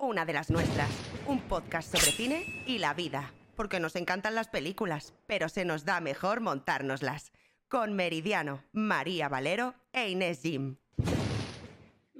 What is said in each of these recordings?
una de las nuestras. Un podcast sobre cine y la vida. Porque nos encantan las películas, pero se nos da mejor montárnoslas. Con Meridiano, María Valero e Inés Jim.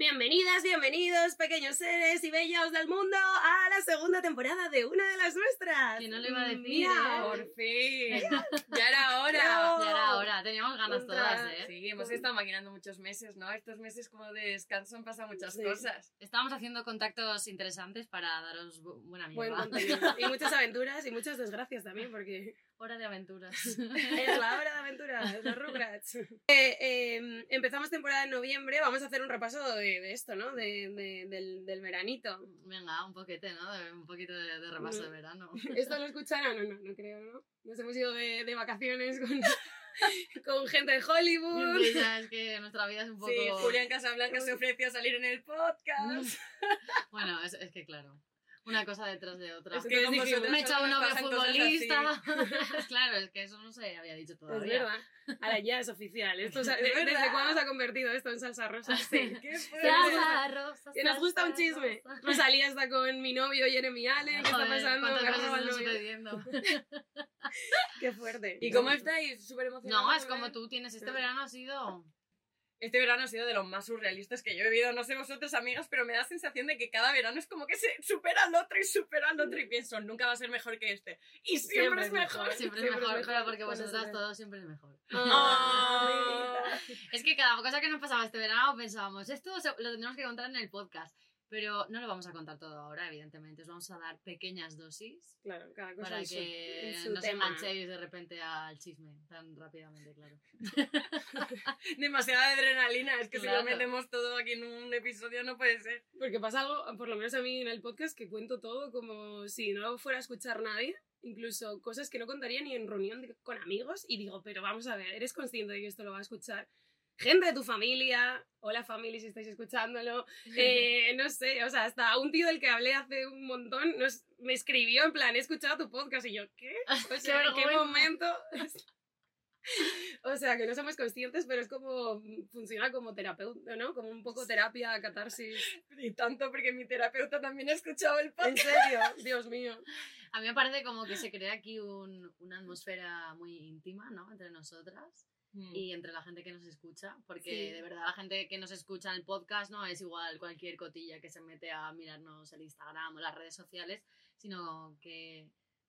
Bienvenidas, bienvenidos, pequeños seres y bellos del mundo, a la segunda temporada de una de las nuestras. ¿Quién no lo iba a decir? Mira, eh? Por fin. Ya era hora. Bravo. Ya era hora, teníamos ganas Contra- todas, ¿eh? Sí, hemos estado maquinando muchos meses, ¿no? Estos meses como de descanso han pasado muchas Sí. cosas. Estábamos haciendo contactos interesantes para daros bu- buena Buen mierda. contenido. Y muchas aventuras y muchas desgracias también, porque Hora de aventuras. es la hora de aventuras, los Rugrats. Eh, eh, empezamos temporada en noviembre, vamos a hacer un repaso de, de esto, ¿no? De, de- del, del veranito. Venga, un poquete, ¿no? Un poquito de, repaso de verano. ¿Esto lo escucharán o no? No creo, ¿no? Nos hemos ido de, de vacaciones con, con gente de Hollywood. Sí, ya es que nuestra vida es un poco... Sí, Julián Casablanca se ofreció a salir en el podcast. Bueno, es, es que claro, una cosa detrás de otra. Es que Me he echado un novio futbolista. claro, es que eso no se había dicho Es todavía. verdad. Ahora ya es oficial. Esto, ¿Desde cuándo se ha convertido esto en salsa rosa? Sí. ¿Qué? Salsa rosa, Que nos gusta un chisme. rosa. Rosalía está con mi novio Jeremy Allen. ¿Qué está pasando? ¿Cuántas Me ha cosas robado el están novio. sucediendo? Qué fuerte. ¿Y cómo estáis? Súper emocionados. No, es por como tú tienes. Este verano ha sido. Este verano ha sido de los más surrealistas que yo he vivido. No sé vosotros, amigas, pero me da sensación de que cada verano es como que se supera al otro y supera al otro y pienso, nunca va a ser mejor que este. Y siempre, es mejor. Siempre, Siempre es mejor, mejor, porque vosotras todo siempre es mejor. Ah, Es que cada cosa que nos pasaba este verano pensábamos, esto lo tendremos que contar en el podcast. Pero no lo vamos a contar todo ahora, evidentemente. Os vamos a dar pequeñas dosis Claro, cada cosa para en su- que en su no tema. enganchéis de repente al chisme tan rápidamente, claro. Demasiada adrenalina. Es que si Claro. lo metemos todo aquí en un episodio no puede ser. Porque pasa algo, por lo menos a mí en el podcast, que cuento todo como si no lo fuera a escuchar nadie. Incluso cosas que no contaría ni en reunión de- con amigos. Y digo, pero vamos a ver, ¿eres consciente de que esto lo va a escuchar gente de tu familia? Hola familia, si estáis escuchándolo. Eh, no sé, o sea, hasta un tío del que hablé hace un montón nos, me escribió en plan, he escuchado tu podcast. Y yo, ¿qué? O sea, ¿en qué momento? O sea, que no somos conscientes, pero es como, funciona como terapeuta, ¿no? Como un poco terapia, catarsis. Y tanto porque mi terapeuta también ha escuchado el ¿En podcast. serio? Dios mío. A mí me parece como que se crea aquí un- una atmósfera muy íntima, ¿no? Entre nosotras. Y entre la gente que nos escucha, porque Sí. de verdad la gente que nos escucha en el podcast no es igual cualquier cotilla que se mete a mirarnos el Instagram o las redes sociales, sino que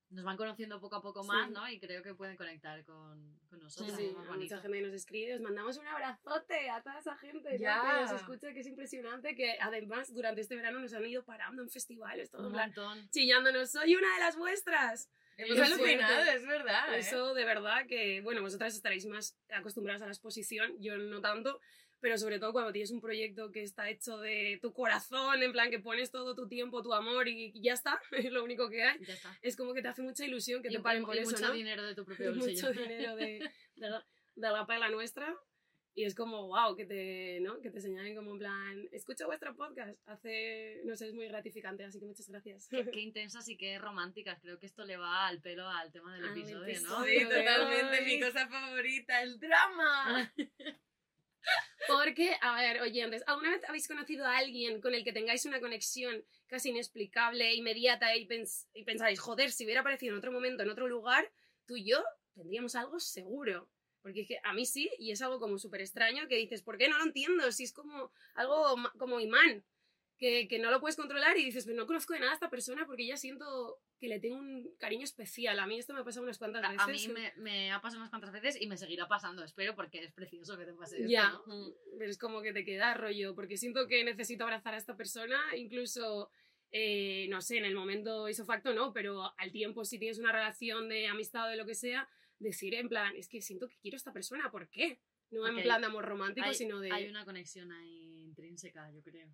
nos van conociendo poco a poco más, Sí. ¿no? Y creo que pueden conectar con, con Sí, nosotros. sí, bonito. mucha gente nos escribe, os mandamos un abrazote a toda esa gente ¿no? Ya. que nos escucha, que es impresionante, que además durante este verano nos han ido parando en festivales, todo Un montón. chillándonos, soy una de las vuestras. Hemos Qué alucinado, fuerte. es verdad. ¿eh? Eso de verdad que, bueno, vosotras estaréis más acostumbradas a la exposición, yo no tanto, pero sobre todo cuando tienes un proyecto que está hecho de tu corazón, en plan que pones todo tu tiempo, tu amor y ya está, es lo único que hay. Ya está. Es como que te hace mucha ilusión que y, te paren y- por y eso, mucho ¿no? dinero de tu propio mucho bolsillo. dinero de, de, la, de la pela nuestra. Y es como, wow, que te, ¿no? que te señalen como en plan, escucha vuestro podcast. Hace, no sé, es muy gratificante, así que muchas gracias. Qué, qué intensas y qué románticas. Creo que esto le va al pelo al tema del episodio, ¿no? Sí, totalmente. Mi cosa favorita, el drama. Porque, a ver, oyentes, ¿alguna vez habéis conocido a alguien con el que tengáis una conexión casi inexplicable, inmediata y, pens- y pensáis, joder, si hubiera aparecido en otro momento, en otro lugar, tú y yo tendríamos algo seguro? Porque es que a mí sí, y es algo como súper extraño que dices, ¿por qué no lo entiendo? Si es como algo como imán, que, que no lo puedes controlar y dices, pues no conozco de nada a esta persona porque ya siento que le tengo un cariño especial. A mí esto me ha pasado unas cuantas veces. a mí me, me ha pasado unas cuantas veces y me seguirá pasando, espero, porque es precioso que te pase esto, Ya. ¿no? Mm. pero es como que te queda rollo, porque siento que necesito abrazar a esta persona, incluso, eh, no sé, en el momento hizo facto no, pero al tiempo si tienes una relación de amistad o de lo que sea, decir en plan, es que siento que quiero a esta persona, ¿por qué? No en plan de amor romántico, Hay, sino de... hay una conexión ahí intrínseca, yo creo.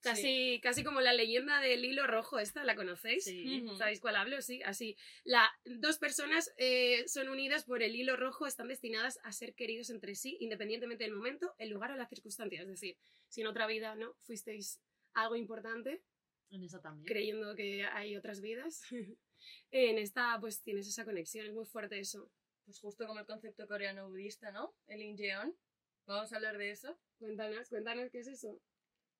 Casi, casi como la leyenda del hilo rojo esta, ¿la conocéis? Sí. ¿Sabéis cuál hablo? Sí, así. La, dos personas eh, son unidas por el hilo rojo, están destinadas a ser queridos entre sí, independientemente del momento, el lugar o la circunstancia. Es decir, si en otra vida no fuisteis algo importante, En esa también. creyendo que hay otras vidas, en esta pues tienes esa conexión, es muy fuerte eso. Pues justo como el concepto coreano budista, ¿no? El Injeon. Vamos a hablar de eso. Cuéntanos, cuéntanos qué es eso.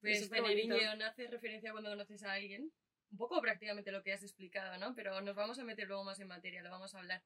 Pues Es tener superbonito. León hace referencia cuando conoces a alguien. Un poco prácticamente lo que has explicado, ¿no? Pero nos vamos a meter luego más en materia, lo vamos a hablar.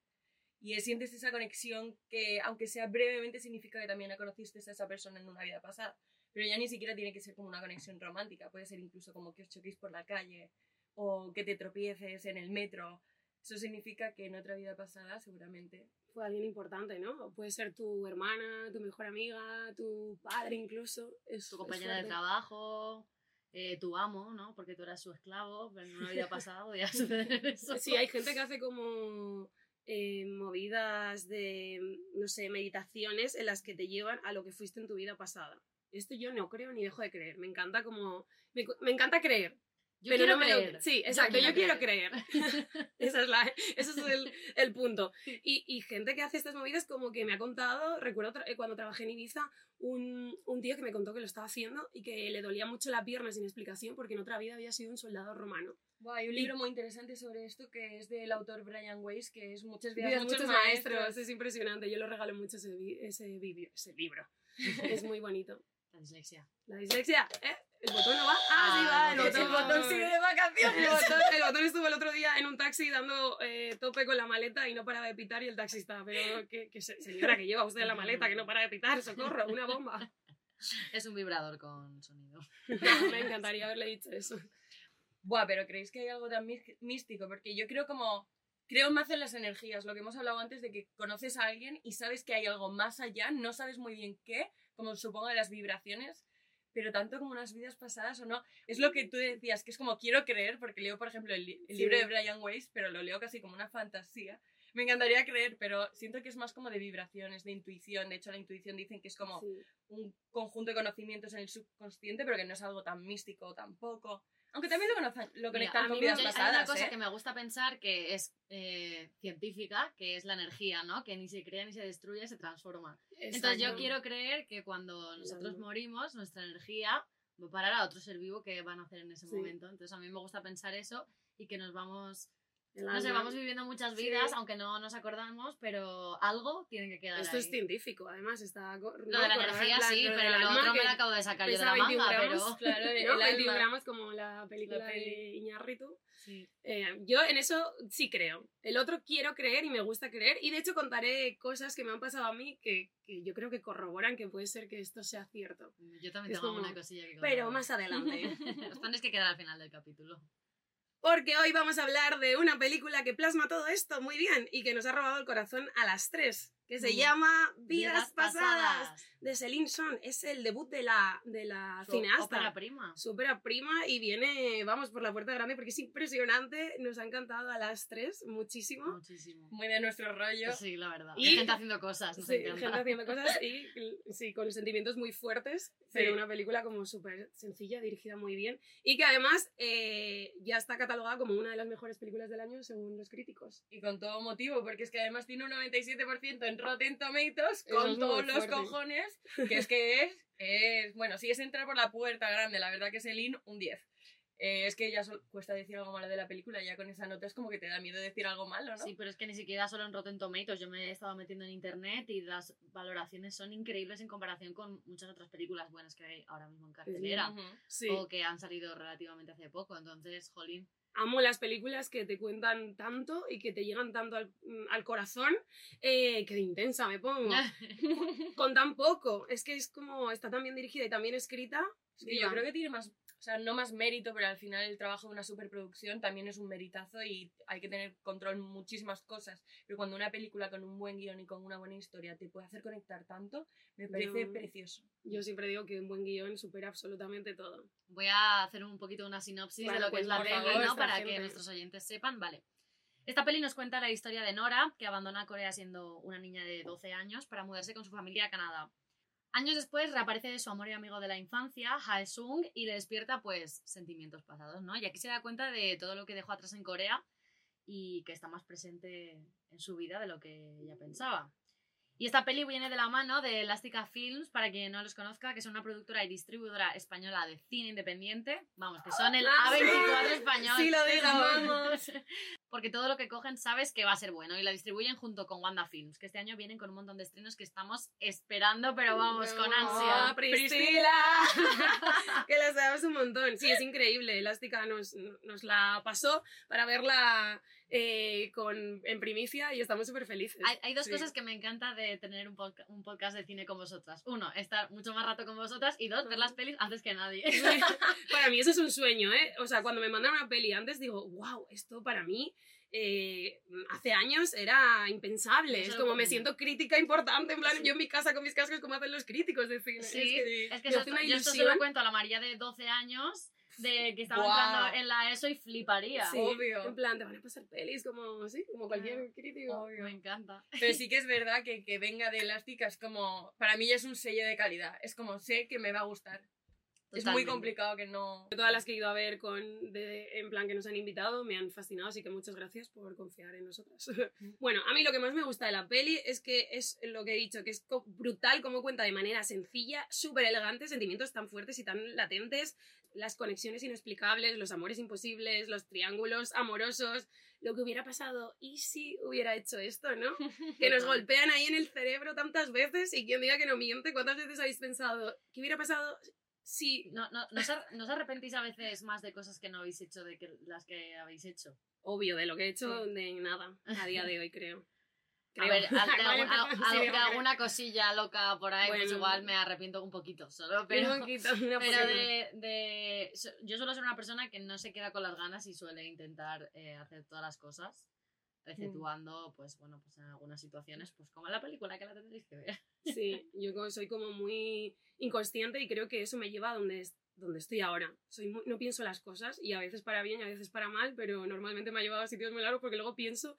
Y es- sientes esa conexión que, aunque sea brevemente, significa que también la conociste a esa persona en una vida pasada. Pero ya ni siquiera tiene que ser como una conexión romántica. Puede ser incluso como que os choquéis por la calle o que te tropieces en el metro. Eso significa que en otra vida pasada, seguramente. Fue alguien importante, ¿no? Puede ser tu hermana, tu mejor amiga, tu padre incluso. Es, Tu es compañera de trabajo, eh, tu amo, ¿no? Porque tú eras su esclavo, pero en una vida pasada podía suceder eso. Sí, hay gente que hace como eh, movidas de, no sé, meditaciones en las que te llevan a lo que fuiste en tu vida pasada. Esto yo no creo ni dejo de creer. Me encanta como... Me encanta creer. Yo pero quiero no me lo- creer. Sí, exacto, yo quiero, quiero creer. Esa es la, ese es el, el punto. Y, y gente que hace estas movidas como que me ha contado, recuerdo tra- eh, cuando trabajé en Ibiza, un, un tío que me contó que lo estaba haciendo y que le dolía mucho la pierna sin explicación porque en otra vida había sido un soldado romano. Buah, hay un Y- libro muy interesante sobre esto que es del autor Brian Weiss, que es Muchas vidas, Vidas, muchos, muchos maestros. maestros, es impresionante. Yo lo regalo mucho ese, ese, ese libro. es muy bonito. La dislexia. La dislexia, ¿eh? ¿El botón no va? Ah, sí va, Ah, el botón. botón. El botón sigue de vacaciones. El botón, el botón estuvo el otro día en un taxi dando eh, tope con la maleta y no paraba de pitar y el taxista, pero que, que se- señora, que lleva usted la maleta, que no para de pitar, socorro, una bomba. Es un vibrador con sonido. Me encantaría haberle dicho eso. Buah, pero ¿creéis que hay algo tan mí- místico? Porque yo creo como... Creo más en las energías, lo que hemos hablado antes de que conoces a alguien y sabes que hay algo más allá, no sabes muy bien qué, como supongo de las vibraciones, pero tanto como unas vidas pasadas o no. Es lo que tú decías, que es como quiero creer, porque leo, por ejemplo, el, li- el Sí. libro de Brian Weiss, pero lo leo casi como una fantasía. Me encantaría creer, pero siento que es más como de vibraciones, de intuición. De hecho, la intuición dicen que es como Sí. un conjunto de conocimientos en el subconsciente, pero que no es algo tan místico tampoco. Aunque también lo, conocen- lo Mira, conectan a con vidas me- Hay una cosa ¿eh? que me gusta pensar que es eh, científica, que es la energía, ¿no? Que ni se crea ni se destruye, se transforma. Entonces yo quiero creer que cuando nosotros morimos, nuestra energía va a parar a otro ser vivo que van a hacer en ese Sí. momento. Entonces a mí me gusta pensar eso y que nos vamos, El no sé, alma. vamos viviendo muchas Sí. vidas, aunque no nos acordamos, pero algo tiene que quedar Esto ahí. es científico, además está... Lo ¿no? de la energía sí, lo pero lo otro me lo acabo de sacar yo de la 21 manga, gramos. pero... Claro, el ¿no? alma. 21 gramos como la película La peli. de Iñárritu. Sí. Eh, yo en eso sí creo. El otro quiero creer y me gusta creer. Y de hecho contaré cosas que me han pasado a mí que, que yo creo que corroboran que puede ser que esto sea cierto. Yo también Es tengo como- una cosilla que Pero contar. más adelante. Os tenéis que quedar al final del capítulo. Porque hoy vamos a hablar de una película que plasma todo esto muy bien y que nos ha robado el corazón a las tres. Que se Mm. llama Vidas, pasadas. de Celine Son. Es el debut de la, de la Su cineasta. ópera prima. Súper prima y viene, vamos, por la puerta grande porque es impresionante. Nos ha encantado a las tres muchísimo. Muchísimo. Muy de nuestro rollo. Sí, la verdad. Y- Hay gente haciendo cosas, nos Sí, encanta. gente haciendo cosas y sí, con sentimientos muy fuertes, pero una película como súper sencilla, dirigida muy bien y que además eh, ya está catalogada como una de las mejores películas del año según los críticos. Y con todo motivo, porque es que además tiene un 97% en Rotten Tomatoes, con es todos los cojones, que es que es, es, bueno, si es entrar por la puerta grande, la verdad que es el IN un 10. Eh, es que ya cuesta decir algo malo de la película, ya con esa nota es como que te da miedo decir algo malo, ¿no? Sí, pero es que ni siquiera solo en Rotten Tomatoes. Yo me he estado metiendo en internet y las valoraciones son increíbles en comparación con muchas otras películas buenas que hay ahora mismo en cartelera. Sí. o que han salido relativamente hace poco. Entonces, jolín. Amo las películas que te cuentan tanto y que te llegan tanto al, al corazón, eh, que de intensa me pongo. Con tan poco. Es que es como, está tan bien dirigida y tan bien escrita. Es que yo creo que tiene más, o sea, no más mérito, pero al final el trabajo de una superproducción también es un meritazo y hay que tener control en muchísimas cosas. Pero cuando una película con un buen guion y con una buena historia te puede hacer conectar tanto, me parece Yo- precioso. Yo siempre digo que un buen guion supera absolutamente todo. Voy a hacer un poquito una sinopsis Vale, de lo que pues, es la por peli, ¿no? Para gente. que nuestros oyentes sepan. Vale. Esta peli nos cuenta la historia de Nora, que abandona Corea siendo una niña de 12 años para mudarse con su familia a Canadá. Años después reaparece su amor y amigo de la infancia, Hae Sung, y le despierta pues sentimientos pasados, ¿no? Y aquí se da cuenta de todo lo que dejó atrás en Corea y que está más presente en su vida de lo que ella pensaba. Y esta peli viene de la mano de Elástica Films, para quien no los conozca, que son una productora y distribuidora española de cine independiente. Vamos, que son el Ah, sí. A24 español. Sí, lo digo. amamos. porque todo lo que cogen sabes que va a ser bueno y la distribuyen junto con Wanda Films, que este año vienen con un montón de estrenos que estamos esperando, pero vamos, con ¡Ah, ansia. Priscila! que la sabemos un montón. Sí, es increíble. Elástica nos, nos la pasó para verla eh, con, en primicia y estamos súper felices. Hay, hay dos Sí. cosas que me encanta de tener un, podca- un podcast de cine con vosotras. Uno, estar mucho más rato con vosotras y dos, ver las pelis antes que nadie. para mí eso es un sueño, ¿eh? O sea, cuando me mandan una peli antes digo, wow, esto para mí eh, hace años era impensable. Eso Es como me siento crítica importante, en plan, yo en mi casa con mis cascos como hacen los críticos de cine. Sí, Es que es que hace una yo esto se lo cuento a la María de 12 años, de que estaba Guau. entrando en la ESO y fliparía. Sí, Obvio. En plan, te van a pasar pelis como, sí, como cualquier crítico. Me encanta. Pero sí que es verdad que, que venga de Elástica es como, para mí ya es un sello de calidad. Es como, sé que me va a gustar. Es muy Totalmente. complicado que no... Todas las que he ido a ver con, de- en plan que nos han invitado me han fascinado, así que muchas gracias por confiar en nosotras. bueno, a mí lo que más me gusta de la peli es que es lo que he dicho, que es co- brutal cómo cuenta de manera sencilla, súper elegante, sentimientos tan fuertes y tan latentes, las conexiones inexplicables, los amores imposibles, los triángulos amorosos, lo que hubiera pasado y si hubiera hecho esto, ¿no? que nos golpean ahí en el cerebro tantas veces y quien diga que no miente, ¿cuántas veces habéis pensado qué hubiera pasado si No, no, ¿no, os ar- no os arrepentís a veces más de cosas que no habéis hecho de que las que habéis hecho? obvio de lo que he hecho de nada a día de hoy creo. A ver, alguna cosilla loca por ahí, pues Bueno. igual me arrepiento un poquito solo, pero, Un poquito, una pero de, de- Yo suelo ser una persona que no se queda con las ganas y suele intentar eh, hacer todas las cosas, exceptuando, pues bueno, pues en algunas situaciones, pues como en la película que la tendréis que ver. Sí, yo soy como muy inconsciente y creo que eso me lleva a donde, donde estoy ahora. Soy muy- no pienso las cosas y a veces para bien y a veces para mal, pero normalmente me ha llevado a sitios muy largos porque luego pienso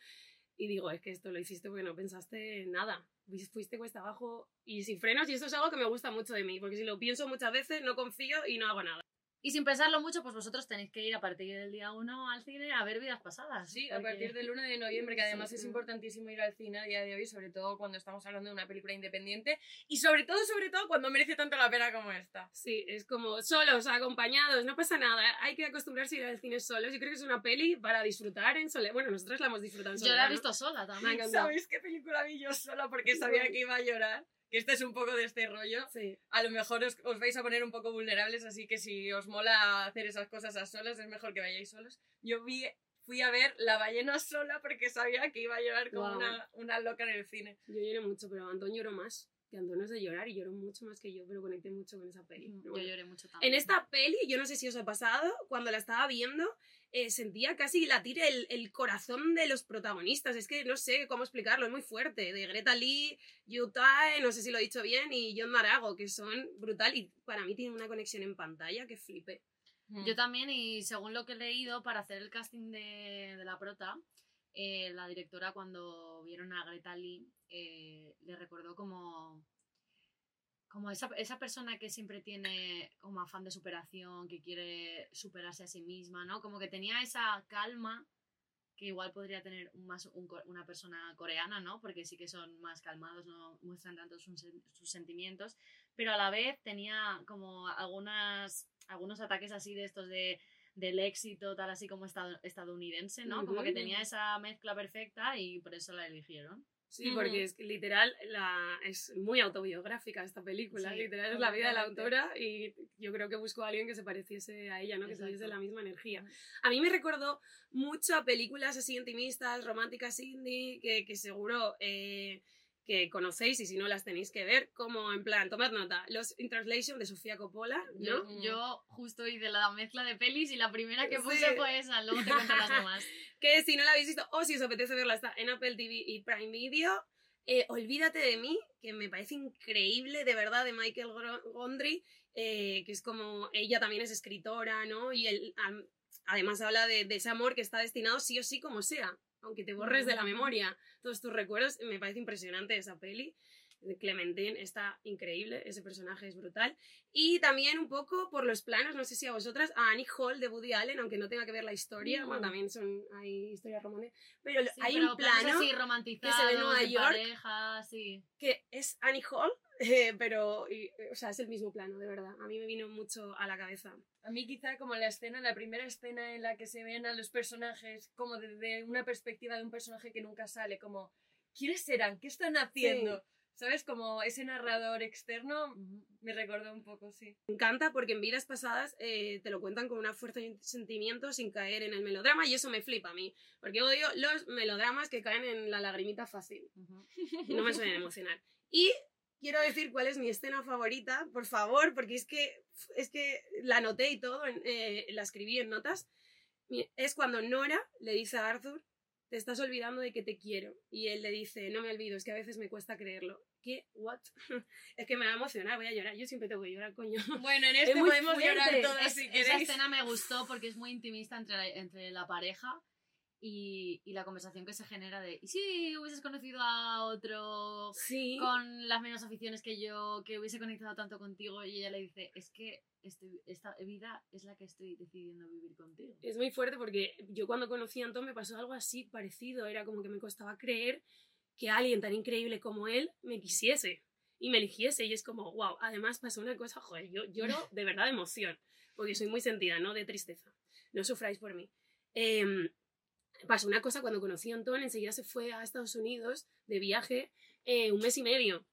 y digo, es que esto lo hiciste porque no pensaste en nada. Fuis- Fuiste cuesta abajo y sin frenos y esto es algo que me gusta mucho de mí, porque si lo pienso muchas veces no confío y no hago nada. Y sin pensarlo mucho, pues vosotros tenéis que ir a partir del día 1 al cine a ver vidas pasadas. Sí, a porque- partir del 1 de noviembre, que además Sí. es importantísimo ir al cine a día de hoy, sobre todo cuando estamos hablando de una película independiente y sobre todo, sobre todo cuando merece tanto la pena como esta. Sí, es como solos, acompañados, no pasa nada. Hay que acostumbrarse a ir al cine solos. Yo creo que es una peli para disfrutar en soledad. Bueno, nosotros la hemos disfrutado en Yo soledad. la he ¿no? visto sola también. ¿Sabéis qué película vi yo sola porque sabía que iba a llorar? Que este es un poco de este rollo. Sí. A lo mejor os, os vais a poner un poco vulnerables, así que si os mola hacer esas cosas a solas, es mejor que vayáis solos. Yo vi, fui a ver La ballena sola porque sabía que iba a llorar como una, una loca en el cine. Yo lloré mucho, pero Antón lloró más. Que Antón es de llorar y lloró mucho más que yo, pero conecté mucho con esa peli. Yo lloré mucho también. En esta peli, yo no sé si os ha pasado, cuando la estaba viendo, eh, sentía casi latir el, el corazón de los protagonistas. Es que no sé cómo explicarlo, es muy fuerte. De Greta Lee, Yu Tae, no sé si lo he dicho bien, y John Marago, que son brutal y para mí tienen una conexión en pantalla que flipe. Yo también, y según lo que he leído, para hacer el casting de, de la prota, eh, la directora cuando vieron a Greta Lee eh, le recordó como, como esa, esa persona que siempre tiene como afán de superación, que quiere superarse a sí misma, ¿no? Como que tenía esa calma que igual podría tener más un una persona coreana, ¿no? Porque sí que son más calmados, no muestran tanto sus, sus sentimientos, pero a la vez tenía como algunas, algunos ataques así de estos de del éxito, tal así como estad- estadounidense, ¿no? Como que tenía esa mezcla perfecta y por eso la eligieron. Sí, porque es que literal la, es muy autobiográfica esta película. Sí, literal es la vida de la autora y yo creo que buscó a alguien que se pareciese a ella, ¿no? Que tuviese Exacto. la misma energía. A mí me recordó mucho a películas así intimistas, románticas indie, que, que seguro eh, que conocéis y si no las tenéis que ver, como en plan, tomad nota, Los in Translation de Sofía Coppola, Yo, ¿no? Mm. yo justo hice la mezcla de pelis y la primera que Sí. puse fue esa, luego te cuento las demás. Que si no la habéis visto o si os apetece verla, está en Apple TV y Prime Video. Eh, Olvídate de mí, que me parece increíble, de verdad, de Michael Gondry, eh, que es como, ella también es escritora, ¿no? Y él, además habla de, de ese amor que está destinado sí o sí como sea, aunque te borres de la memoria todos tus recuerdos. Me parece impresionante esa peli. Clementine está increíble, ese personaje es brutal. Y también un poco por los planos, no sé si a vosotras, a Annie Hall de Woody Allen, aunque no tenga que ver la historia, Mm. bueno, también son, hay historias románticas, pero Sí, hay pero un plano así que se ve en Nueva York. pareja, sí. que es Annie Hall, eh, pero, y, eh, o sea, es el mismo plano, de verdad. A mí me vino mucho a la cabeza. A mí quizá como la escena, la primera escena en la que se ven a los personajes como desde una perspectiva de un personaje que nunca sale, como, ¿quiénes serán? ¿Qué están haciendo? ¿Sabes? Como ese narrador externo me recordó un poco, sí. Me encanta porque en vidas pasadas eh, te lo cuentan con una fuerza y un sentimiento sin caer en el melodrama y eso me flipa a mí. Porque odio los melodramas que caen en la lagrimita fácil. No me suelen emocionar. Y quiero decir cuál es mi escena favorita, por favor, porque es que, es que la anoté y todo, eh, la escribí en notas. Es cuando Nora le dice a Arthur, te estás olvidando de que te quiero. Y él le dice, no me olvido, es que a veces me cuesta creerlo. ¿Qué? ¿What? es que me va a emocionar, voy a llorar. Yo siempre tengo que llorar, coño. Bueno, en este muy podemos llorar fuerte. todas Es- si esa escena me gustó porque es muy intimista entre la, entre la pareja y, y la conversación que se genera de ¿y si hubieses conocido a otro Sí. con las mismas aficiones que yo, que hubiese conectado tanto contigo? Y ella le dice, es que estoy- esta vida es la que estoy decidiendo vivir contigo. Es muy fuerte porque yo cuando conocí a Antón me pasó algo así parecido. Era como que me costaba creer que alguien tan increíble como él me quisiese y me eligiese. Y es como, wow. Además pasó una cosa, joder, yo lloro de verdad de emoción porque soy muy sentida, no de tristeza. No sufráis por mí. Em, pasó una cosa cuando conocí a Antón, enseguida se fue a Estados Unidos de viaje eh, un mes y medio.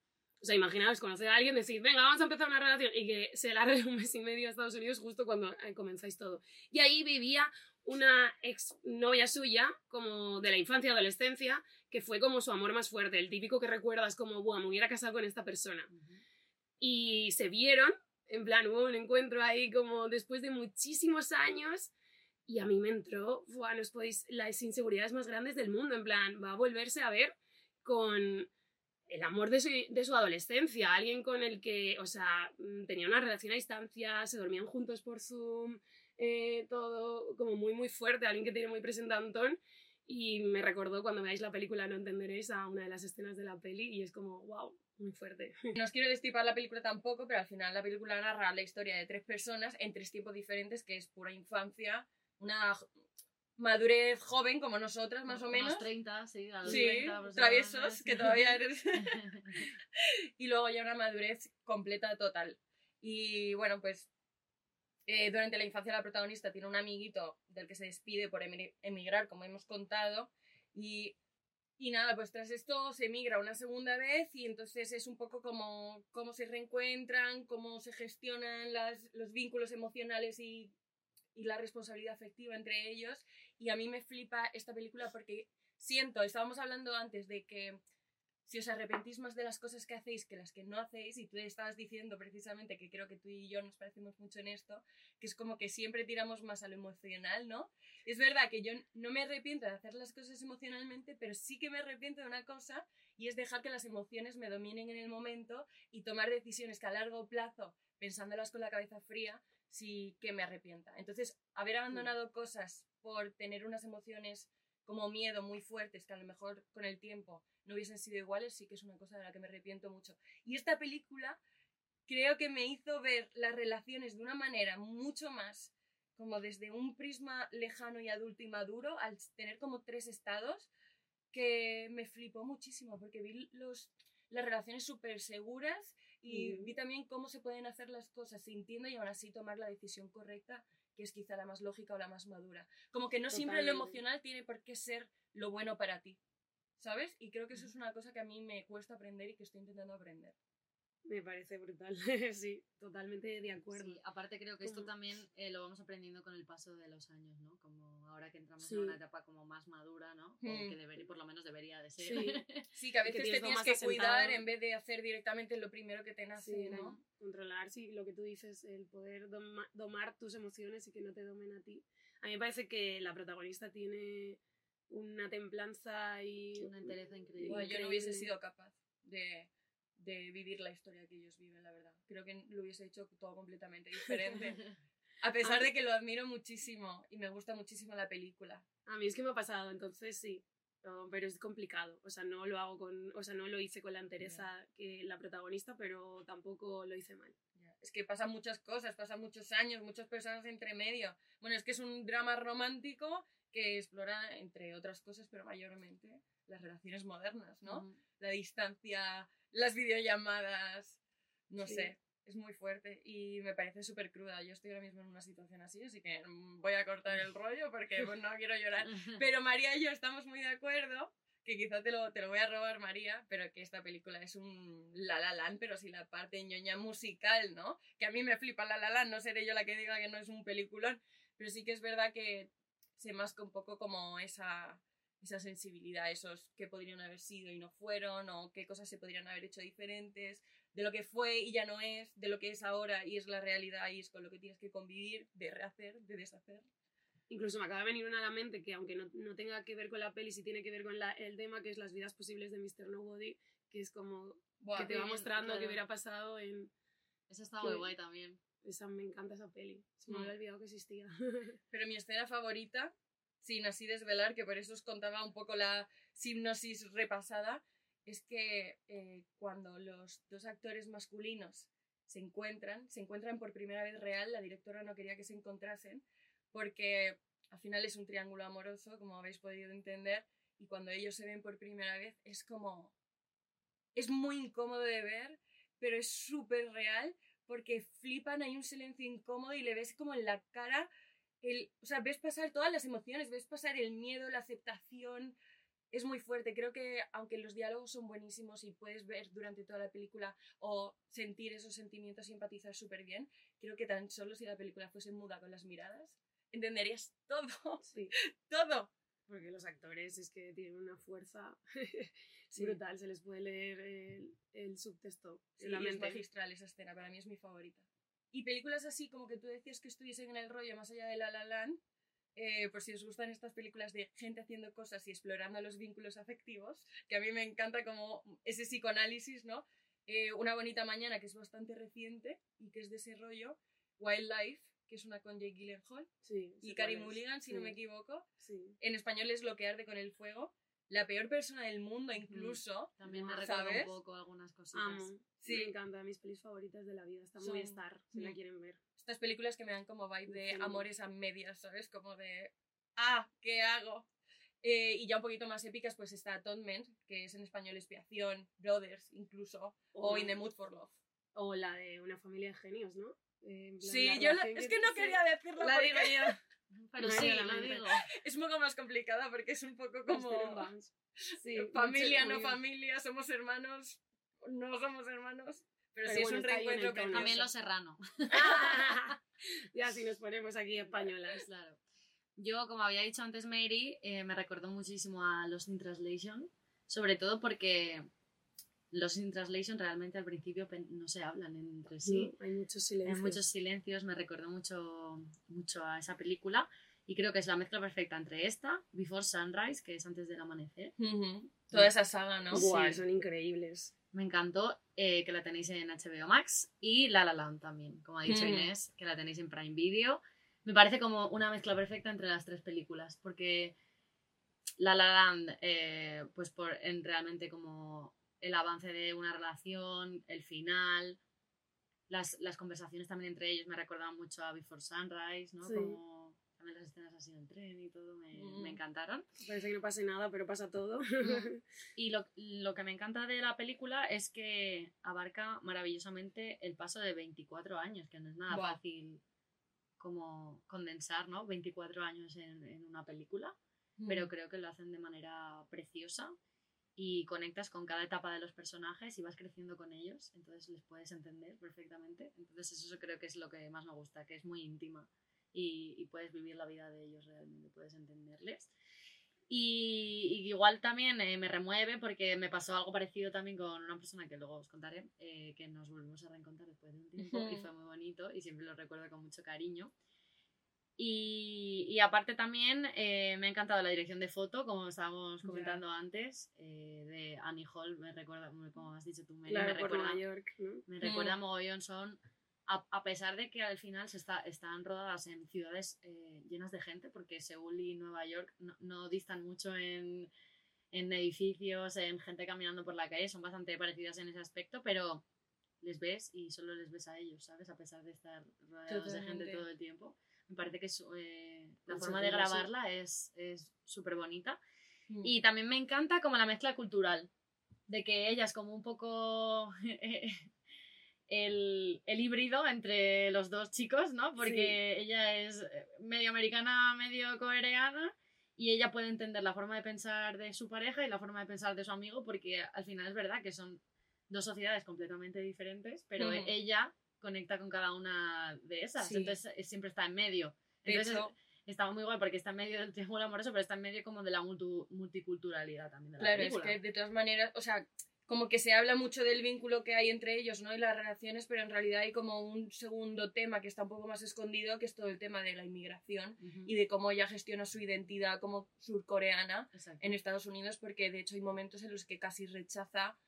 O sea, imaginaos conocer a alguien, decir, venga, vamos a empezar una relación y que se largue un mes y medio a Estados Unidos justo cuando eh, comenzáis todo. Y ahí vivía una ex novia suya, como de la infancia, adolescencia, que fue como su amor más fuerte, el típico que recuerdas como, buah, me hubiera casado con esta persona. Y se vieron, en plan, hubo un encuentro ahí como después de muchísimos años. Y a mí me entró, buah, no os podéis, las inseguridades más grandes del mundo, en plan, va a volverse a ver con el amor de su, de su adolescencia, alguien con el que, o sea, mm, tenía una relación a distancia, se dormían juntos por Zoom, eh, todo como muy, muy fuerte, alguien que tiene muy presente a Antón. Y me recordó cuando veáis la película, no entenderéis a una de las escenas de la peli y es como, wow, muy fuerte. No os quiero destipar la película tampoco, pero al final la película narra la historia de tres personas en tres tiempos diferentes, que es pura infancia, una madurez joven como nosotras, más o Unos menos. 30, sí, a los Sí, 30 traviesos, que todavía eres... y luego ya una madurez completa total. Y bueno, pues eh, durante la infancia la protagonista tiene un amiguito del que se despide por emigr- emigrar, como hemos contado, y, y nada, pues tras esto se emigra una segunda vez y entonces es un poco como cómo se reencuentran, cómo se gestionan las, los vínculos emocionales y, y la responsabilidad afectiva entre ellos. Y a mí me flipa esta película porque siento, estábamos hablando antes de que si os arrepentís más de las cosas que hacéis que las que no hacéis, y tú estabas diciendo precisamente que creo que tú y yo nos parecemos mucho en esto, que es como que siempre tiramos más a lo emocional, ¿no? Es verdad que yo no me arrepiento de hacer las cosas emocionalmente, pero sí que me arrepiento de una cosa y es dejar que las emociones me dominen en el momento y tomar decisiones que a largo plazo, pensándolas con la cabeza fría, sí que me arrepienta. Entonces, haber abandonado cosas por tener unas emociones como miedo muy fuertes que a lo mejor con el tiempo no hubiesen sido iguales, sí que es una cosa de la que me arrepiento mucho. Y esta película creo que me hizo ver las relaciones de una manera mucho más como desde un prisma lejano y adulto y maduro, al tener como tres estados, que me flipó muchísimo, porque vi los, las relaciones súper seguras y Ujú. vi también cómo se pueden hacer las cosas sintiendo y aún así tomar la decisión correcta, que es quizá la más lógica o la más madura. Como que no siempre lo emocional tiene por qué ser lo bueno para ti, ¿sabes? Y creo que eso es una cosa que a mí me cuesta aprender y que estoy intentando aprender. Me parece brutal. sí, totalmente de acuerdo. Sí, aparte creo que esto también eh, lo vamos aprendiendo con el paso de los años, ¿no? Como ahora que entramos Sí. en una etapa como más madura, ¿no? O Hmm. que debería, por lo menos debería de ser. Sí. Sí, que a Que veces tienes te tienes que asentado. cuidar en vez de hacer directamente lo primero que te nace, Sí, ¿no? controlar, sí, lo que tú dices, el poder doma- domar tus emociones y que no te domen a ti. A mí me parece que la protagonista tiene una templanza y Una entereza increíble. Bueno, yo no hubiese sido capaz de, de vivir la historia que ellos viven, la verdad. Creo que lo hubiese hecho todo completamente diferente. A pesar de que lo admiro muchísimo y me gusta muchísimo la película. A mí es que me ha pasado, entonces sí. no, pero es complicado. O sea, no lo hago con. O sea, no lo hice con la entereza que la protagonista, pero tampoco lo hice mal. Es que pasan muchas cosas, pasan muchos años, muchas personas entre medio. Bueno, es que es un drama romántico que explora, entre otras cosas, pero mayormente, las relaciones modernas, ¿no? La distancia, las videollamadas, no Sí. sé, es muy fuerte y me parece súper cruda. Yo estoy ahora mismo en una situación así, así que mm, voy a cortar el rollo porque pues, no quiero llorar. Pero María y yo estamos muy de acuerdo, que quizá te lo, te lo voy a robar María, pero que esta película es un La La Land, pero sin la parte ñoña musical, ¿no? Que a mí me flipa La La Land, no seré yo la que diga que no es un peliculón, pero sí que es verdad que se masca un poco como esa, esa sensibilidad, esos que podrían haber sido y no fueron, o qué cosas se podrían haber hecho diferentes, de lo que fue y ya no es, de lo que es ahora y es la realidad y es con lo que tienes que convivir, de rehacer, de deshacer. Incluso me acaba de venir una a la mente que, aunque no, no tenga que ver con la peli, sí tiene que ver con la- el tema que es las vidas posibles de Mr. Nobody, que es como Buah, que te va bien, mostrando claro. qué hubiera pasado en. Eso está que- muy guay también. Esa, me encanta esa peli. Se me Mm. había olvidado que existía. Pero mi escena favorita, sin así desvelar, que por eso os contaba un poco la hipnosis repasada, es que eh, cuando los dos actores masculinos se encuentran, se encuentran por primera vez real, la directora no quería que se encontrasen, porque al final es un triángulo amoroso, como habéis podido entender, y cuando ellos se ven por primera vez es como... Es muy incómodo de ver, pero es súper real, porque flipan, hay un silencio incómodo y le ves como en la cara el, o sea, ves pasar todas las emociones, ves pasar el miedo, la aceptación. Es muy fuerte. Creo que aunque los diálogos son buenísimos y puedes ver durante toda la película o sentir esos sentimientos y empatizar súper bien, creo que tan solo si la película fuese muda con las miradas, entenderías todo, sí. todo. Porque los actores es que tienen una fuerza Sí. brutal. Se les puede leer el, el subtexto Sí, la y es mente. magistral esa escena, para mí es mi favorita. Y películas así como que tú decías que estuviesen en el rollo más allá de La La Land, eh, por si os gustan estas películas de gente haciendo cosas y explorando los vínculos afectivos, que a mí me encanta como ese psicoanálisis, ¿no? Eh, una bonita mañana, que es bastante reciente y que es de ese rollo, Wildlife, que es una con Jake Gyllenhaal, Sí, y es. Mulligan, si no Sí, me equivoco. Sí. En español es Lo que arde con el fuego. La peor persona del mundo, incluso. También me recuerda un poco algunas cositas. Amo. Sí. Me encanta. Mis pelis favoritas de la vida. Está Son- muy star, si la Mm. quieren ver. Estas películas que me dan como vibe de Sí. amores a medias, ¿sabes? Como de, ah, ¿qué hago? Eh, y ya un poquito más épicas, pues está Atonement, que es en español expiación, Brothers incluso, o In the Mood for Love. O la de una familia de genios, ¿no? Eh, plan, Sí, yo la- es que no quería decirlo La porque digo yo. Pero sí, la digo. es un poco más complicada porque es un poco como. Sí, familia, no familia, somos hermanos, no somos hermanos, pero, Pero sí bueno, es un reencuentro precioso. También Los Serrano. ya, si nos ponemos aquí españolas. Claro. Yo, como había dicho antes Mary, eh, me recordó muchísimo a Lost in Translation, sobre todo porque Lost in Translation realmente al principio no se hablan entre sí. Sí, hay muchos silencios. Hay muchos silencios, me recordó mucho, mucho a esa película y creo que es la mezcla perfecta entre esta, Before Sunrise, que es antes del amanecer. Ujú. Toda esa saga, ¿no? Guau, Sí. son increíbles. Me encantó eh, que la tenéis en HBO Max y La La Land también, como ha dicho Mm. Inés, que la tenéis en Prime Video. Me parece como una mezcla perfecta entre las tres películas, porque La La Land, eh, pues por en realmente como el avance de una relación, el final, las, las conversaciones también entre ellos me recordaban mucho a Before Sunrise, ¿no? Sí. Como también las escenas así en el tren y todo, me, Mm. me encantaron. Parece que no pase nada, pero pasa todo. Mm. Y lo, lo que me encanta de la película es que abarca maravillosamente el paso de 24 años, que no es nada Buah. fácil como condensar, ¿no? 24 años en, en una película, pero creo que lo hacen de manera preciosa y conectas con cada etapa de los personajes y vas creciendo con ellos, entonces les puedes entender perfectamente. Entonces eso creo que es lo que más me gusta, que es muy íntima y, y puedes vivir la vida de ellos realmente, puedes entenderles. Y, y igual también eh, me remueve porque me pasó algo parecido también con una persona que luego os contaré, eh, que nos volvimos a reencontrar después de un tiempo y fue muy bonito y siempre lo recuerdo con mucho cariño. Y, y aparte también eh, me ha encantado la dirección de foto, como estábamos comentando antes, de Annie Hall, me recuerda, como has dicho tú, Mary, me recuerda, York, ¿no? me recuerda mogollón, son, a, a pesar de que al final se está, están rodadas en ciudades eh, llenas de gente, porque Seúl y Nueva York no, no distan mucho en, en edificios, en gente caminando por la calle, son bastante parecidas en ese aspecto, pero les ves y solo les ves a ellos, ¿sabes? A pesar de estar rodeados de gente todo el tiempo. Me parece que eh, la Mucho forma de grabarla es es súper bonita. Mm. Y también me encanta como la mezcla cultural, de que ella es como un poco el, el híbrido entre los dos chicos, ¿no? Porque ella es eh, medio americana, medio coreana, y ella puede entender la forma de pensar de su pareja y la forma de pensar de su amigo, porque al final es verdad que son dos sociedades completamente diferentes, pero Ujú. ella conecta con cada una de esas, Sí. entonces eh, siempre está en medio. De Entonces, hecho, estaba muy guay porque está en medio del triángulo amoroso, pero está en medio como de la multiculturalidad también de la Claro, es película. que de todas maneras, o sea, como que se habla mucho del vínculo que hay entre ellos, ¿no? Y las relaciones, pero en realidad hay como un segundo tema que está un poco más escondido, que es todo el tema de la inmigración y de cómo ella gestiona su identidad como surcoreana exacto. en Estados Unidos, porque de hecho hay momentos en los que casi rechaza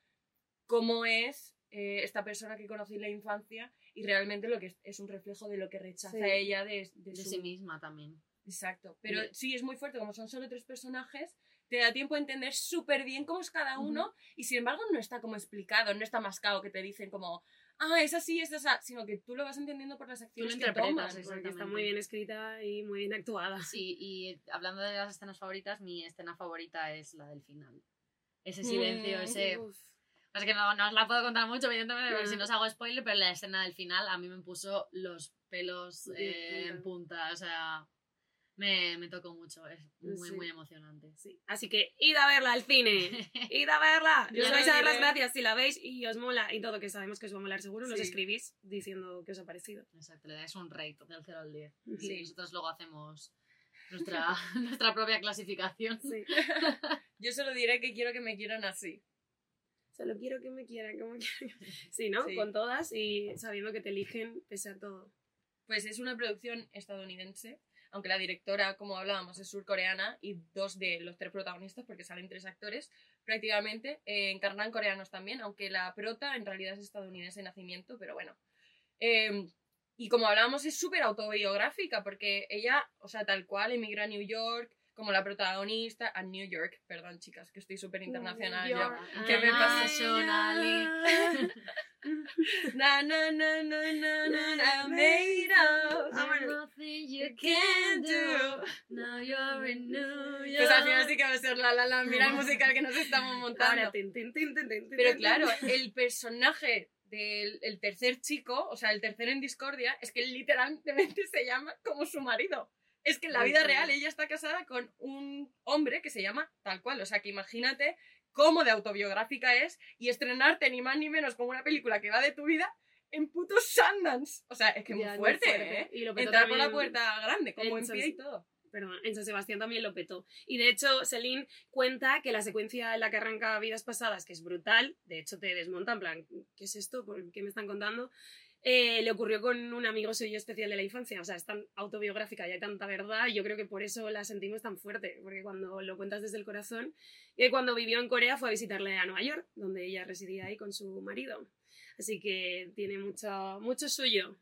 cómo es eh, esta persona que conocí en la infancia y realmente lo que es, es un reflejo de lo que rechaza Sí. ella de, de de su- sí misma también. Exacto, pero Bien. sí es muy fuerte, como son solo tres personajes, te da tiempo a entender súper bien cómo es cada uno y sin embargo no está como explicado, no está mascado que te dicen como, ah, es así, es esa, sino que tú lo vas entendiendo por las acciones que. Porque está muy bien escrita y muy bien actuada. Sí, y hablando de las escenas favoritas, mi escena favorita es la del final. Ese Mm, silencio, ese... Uf. Es que no, no os la puedo contar mucho, evidentemente, porque Mm. si no os hago spoiler, pero la escena del final a mí me puso los pelos eh, en punta, o sea, me, me tocó mucho, es muy, Sí. muy emocionante. Sí. Así que id a verla al cine. id a verla. Y Yo os vais a dar las gracias si la veis y os mola y todo, que sabemos que os va a molar seguro. Nos escribís diciendo qué os ha parecido. Exacto, le dais un rate del 0 al 10. Sí. Y nosotros luego hacemos nuestra, nuestra propia clasificación. Sí. Yo solo diré que quiero que me quieran así. Solo quiero que me quieran como quieran. Sí, ¿no? Sí. Con todas y sabiendo que te eligen pese a todo. Pues es una producción estadounidense, aunque la directora, como hablábamos, es surcoreana y dos de los tres protagonistas, porque salen tres actores, prácticamente eh, encarnan coreanos también, aunque la prota en realidad es estadounidense de nacimiento, pero bueno. Eh, y como hablábamos, es súper autobiográfica, porque ella, o sea, tal cual, emigra a New York, como la protagonista, a New York, perdón chicas, que estoy súper internacional ya. York. ¿Qué me pasa? Na, na, na, na, na, na, na, made of. Ah, bueno. Nothing you can can do. do. Now you're in New York. Pues al final sí que va a ser la la la mira el musical que nos estamos montando. Ahora, tin, tin, tin, tin, tin, tin, Pero tin, claro, el personaje del el tercer chico, o sea, el tercero en discordia, es que literalmente se llama como su marido. Es que en la vida real ella está casada con un hombre que se llama tal cual. O sea, que imagínate cómo de autobiográfica es y estrenarte ni más ni menos como una película que va de tu vida en puto Sundance. O sea, es que Ya, muy muy fuerte. ¿eh? Y lo petó Entrar por la puerta grande, como en pie y todo. Perdón, en San Sebastián también lo petó. Y de hecho, Celine cuenta que la secuencia en la que arranca Vidas Pasadas, que es brutal, de hecho te desmonta, en plan, ¿qué es esto? ¿Por ¿Qué me están contando? Eh, le ocurrió con un amigo suyo especial de la infancia, o sea, es tan autobiográfica y hay tanta verdad, yo creo que por eso la sentimos tan fuerte, porque cuando lo cuentas desde el corazón, y cuando vivió en Corea fue a visitarle a Nueva York, donde ella residía ahí con su marido. Así que tiene mucho, mucho suyo,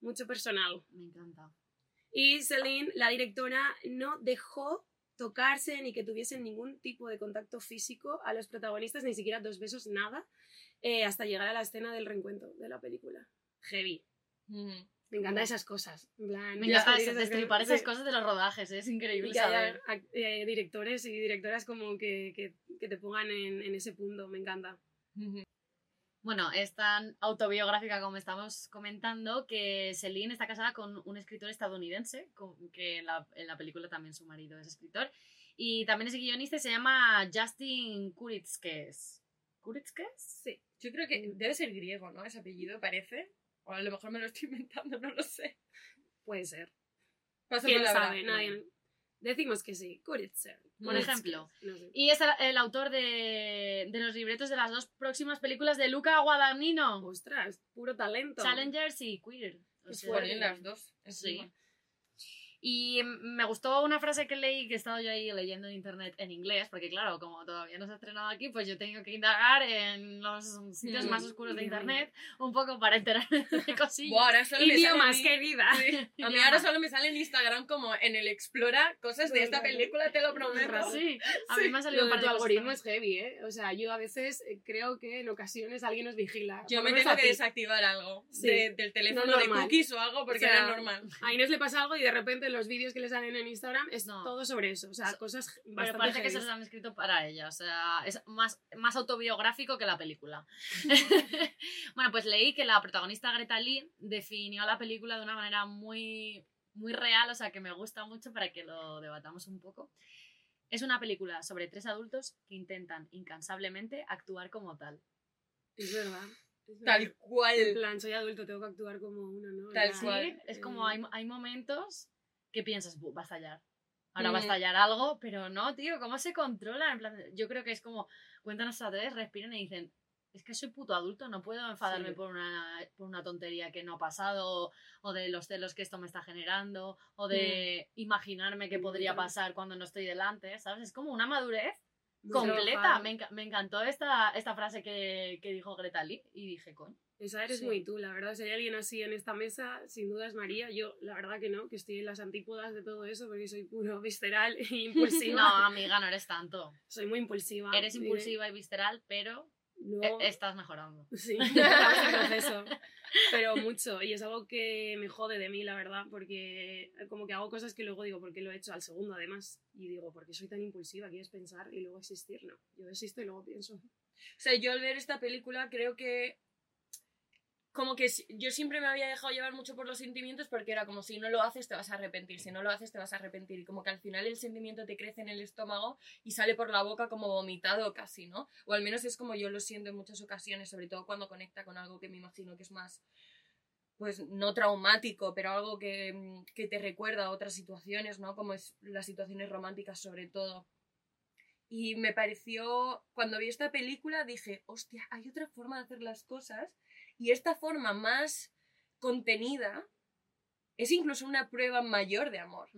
mucho personal. Me encanta. Y Celine, la directora, no dejó tocarse ni que tuviesen ningún tipo de contacto físico a los protagonistas, ni siquiera dos besos, nada, eh, hasta llegar a la escena del reencuentro de la película. Heavy. Me encantan esas cosas. En plan, Me encanta esas destripar cosas. esas cosas de los rodajes, ¿eh? es increíble Y saber. eh, directores y directoras como que, que- que te pongan en, en ese punto, me encanta. Bueno, es tan autobiográfica como estamos comentando que Celine está casada con un escritor estadounidense, con- que en la, en la película también su marido es escritor, y también es guionista y se llama Justin Kuritzkes. ¿Kuritzkes? Sí. Yo creo que debe ser griego, ¿no? Ese apellido, parece. O a lo mejor me lo estoy inventando, no lo sé. Puede ser. Paso ¿Quién palabra. sabe? Nadie... Decimos que sí. Kuritzer. Por Kuritzer. ejemplo. No sé. Y es el, el autor de, de los libretos de las dos próximas películas de Luca Guadagnino, Ostras, puro talento. Challengers y Queer. O sea, las dos. Sí. Y me gustó una frase que leí, que he estado yo ahí leyendo en internet en inglés, porque claro, como todavía no se ha estrenado aquí, pues yo he tenido que indagar en los sitios Mm, más oscuros de mm. internet un poco para enterarme de cosillas. Buah, ahora solo me sale Idiomas, querida. Sí. A mí ahora solo me sale en Instagram como en el Explora cosas de esta película, te lo prometo. Sí, a mí me ha salido Lo un de par tu de algoritmo es heavy, ¿eh? O sea, yo a veces eh, creo que en ocasiones alguien nos vigila. Yo me tengo que ti. desactivar algo Sí. de- del teléfono No de cookies o algo porque O sea, no es normal. A Inés le pasa algo y de repente los vídeos que le salen en Instagram es No. todo sobre eso. O sea, So- cosas Pero bastante parece que se los han escrito para ella, o sea, es más, más autobiográfico que la película. bueno, pues leí que la protagonista Greta Lee definió la película de una manera muy, muy real, o sea, que me gusta mucho para que lo debatamos un poco. Es una película sobre tres adultos que intentan incansablemente actuar como tal. Es verdad. es verdad. Tal En cual. plan, soy adulto, tengo que actuar como uno, ¿no? Tal Ya, cual. Sí, es eh, como hay, hay momentos que piensas, "Bu, va a estallar. Ahora va a Mm. estallar algo, pero no, tío, ¿cómo se controla? En plan, yo creo que es como, cuentan hasta tres, respiran y dicen, es que soy puto adulto, no puedo enfadarme Sí. por, una, por una tontería que no ha pasado, o de los celos que esto me está generando, o de imaginarme qué podría Total. pasar cuando no estoy delante, ¿sabes? Es como una madurez completa. Me, me encantó esta, esta frase que, que dijo Greta Lee y dije, coño. Esa eres Sí. muy tú, la verdad. Si hay alguien así en esta mesa, sin duda es María. Yo, la verdad que no, que estoy en las antípodas de todo eso porque soy puro visceral e impulsiva. No, amiga, no eres tanto. Soy muy impulsiva. Eres impulsiva y visceral, pero Luego, e- estás mejorando. Sí, estamos en proceso. Pero mucho. Y es algo que me jode de mí, la verdad, porque como que hago cosas que luego digo, ¿por qué lo he hecho al segundo además? Y digo, ¿por qué soy tan impulsiva? ¿Quieres pensar y luego existir? No. Yo existo y luego pienso. O sea, yo al ver esta película creo que como que yo siempre me había dejado llevar mucho por los sentimientos porque era como si no lo haces te vas a arrepentir, si no lo haces te vas a arrepentir y como que al final el sentimiento te crece en el estómago y sale por la boca como vomitado casi, ¿no? O al menos es como yo lo siento en muchas ocasiones, sobre todo cuando conecta con algo que me imagino que es más pues no traumático, pero algo que, que te recuerda a otras situaciones, ¿no? Como es las situaciones románticas sobre todo. Y me pareció, cuando vi esta película dije, hostia, hay otra forma de hacer las cosas y esta forma más contenida es incluso una prueba mayor de amor,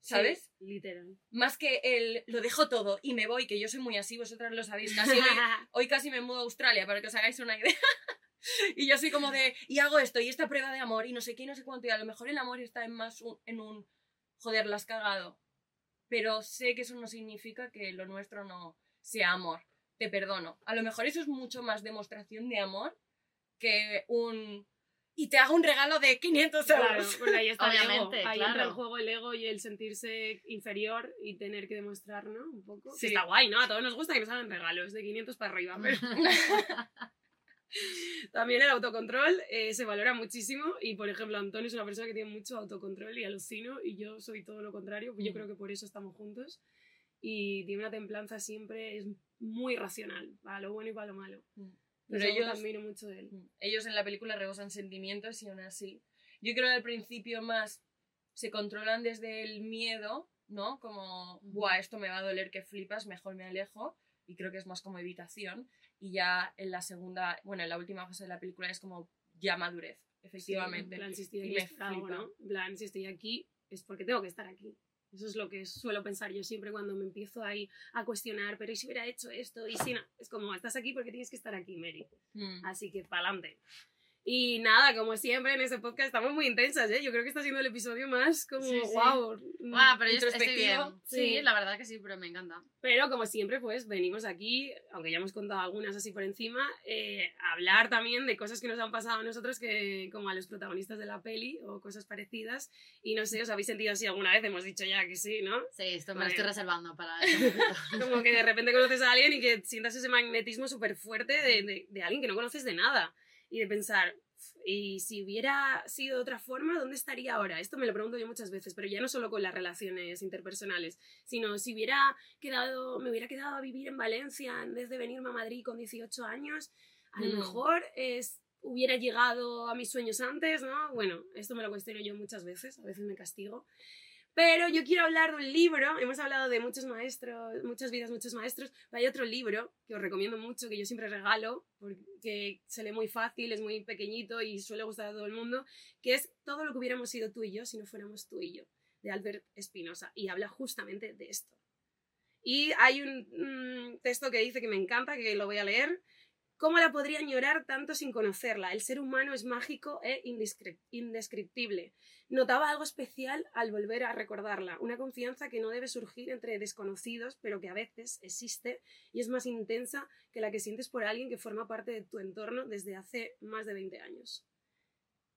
¿sabes? Sí, literal. Más que el lo dejo todo y me voy, que yo soy muy así, vosotras lo sabéis, casi hoy, hoy casi me mudo a Australia para que os hagáis una idea. y yo soy como de, y hago esto, y esta prueba de amor, y no sé qué, y no sé cuánto, y a lo mejor el amor está en más un- en un, joder, la has cagado. Pero sé que eso no significa que lo nuestro no sea amor. Te perdono. A lo mejor eso es mucho más demostración de amor que un... Y te hago un regalo de 500 euros. Claro, porque ahí está el Obviamente, ego. Ahí claro. entra en juego el ego y el sentirse inferior y tener que demostrar, ¿no? Un poco. Sí. Que está guay, ¿no? A todos nos gusta que nos hagan regalos de 500 para arriba, pero también el autocontrol eh, se valora muchísimo y, por ejemplo, Antonio es una persona que tiene mucho autocontrol y alucino y yo soy todo lo contrario. Yo Mm. creo que por eso estamos juntos y tiene una templanza siempre, es muy racional, para lo bueno y para lo malo. Mm. Pero ellos- admiro mucho de él. Ellos en la película rebosan sentimientos y aún así. Yo creo que al principio más se controlan desde el miedo, ¿no? Como, buah, esto me va a doler que flipas, mejor me alejo. Y creo que es más como evitación. Y ya en la segunda, bueno, en la última fase de la película es como ya madurez, efectivamente. Sí, plan, si estoy Y aquí me es algo. ¿no? Plan, si estoy aquí es porque tengo que estar aquí. Eso es lo que suelo pensar yo siempre cuando me empiezo ahí a cuestionar, pero ¿y si hubiera hecho esto? Y si no, es como, estás aquí porque tienes que estar aquí, Mary. Mm. Así que pa'lante. Y nada, como siempre en este podcast estamos muy intensas, ¿eh? Yo creo que está siendo el episodio más como, Sí, sí. wow. Ah, pero yo estoy Introspectivo. bien. Sí. Sí. la verdad que sí, pero me encanta. Pero como siempre, pues venimos aquí, aunque ya hemos contado algunas así por encima, eh, a hablar también de cosas que nos han pasado a nosotros, que, como a los protagonistas de la peli o cosas parecidas. Y no sé, ¿os habéis sentido así alguna vez? Hemos dicho ya que sí, ¿no? Sí, esto me Vale. lo estoy reservando para. Como que de repente conoces a alguien y que sientas ese magnetismo súper fuerte de, de, de alguien que no conoces de nada. Y de pensar, y si hubiera sido de otra forma, ¿dónde estaría ahora? Esto me lo pregunto yo muchas veces, pero ya no solo con las relaciones interpersonales, sino si hubiera quedado, me hubiera quedado a vivir en Valencia en vez de venirme a Madrid con 18 años, a lo Mm. mejor es, hubiera llegado a mis sueños antes, ¿no? Bueno, esto me lo cuestiono yo muchas veces, a veces me castigo. Pero yo quiero hablar de un libro, hemos hablado de muchos maestros, muchas vidas, muchos maestros, pero hay otro libro que os recomiendo mucho, que yo siempre regalo, porque se lee muy fácil, es muy pequeñito y suele gustar a todo el mundo, que es Todo lo que hubiéramos sido tú y yo si no fuéramos tú y yo, de Albert Espinosa, y habla justamente de esto. Y hay un, un texto que dice que me encanta, que lo voy a leer. ¿Cómo la podría añorar tanto sin conocerla? El ser humano es mágico e indescrip- indescriptible. Notaba algo especial al volver a recordarla, una confianza que no debe surgir entre desconocidos, pero que a veces existe y es más intensa que la que sientes por alguien que forma parte de tu entorno desde hace más de 20 años.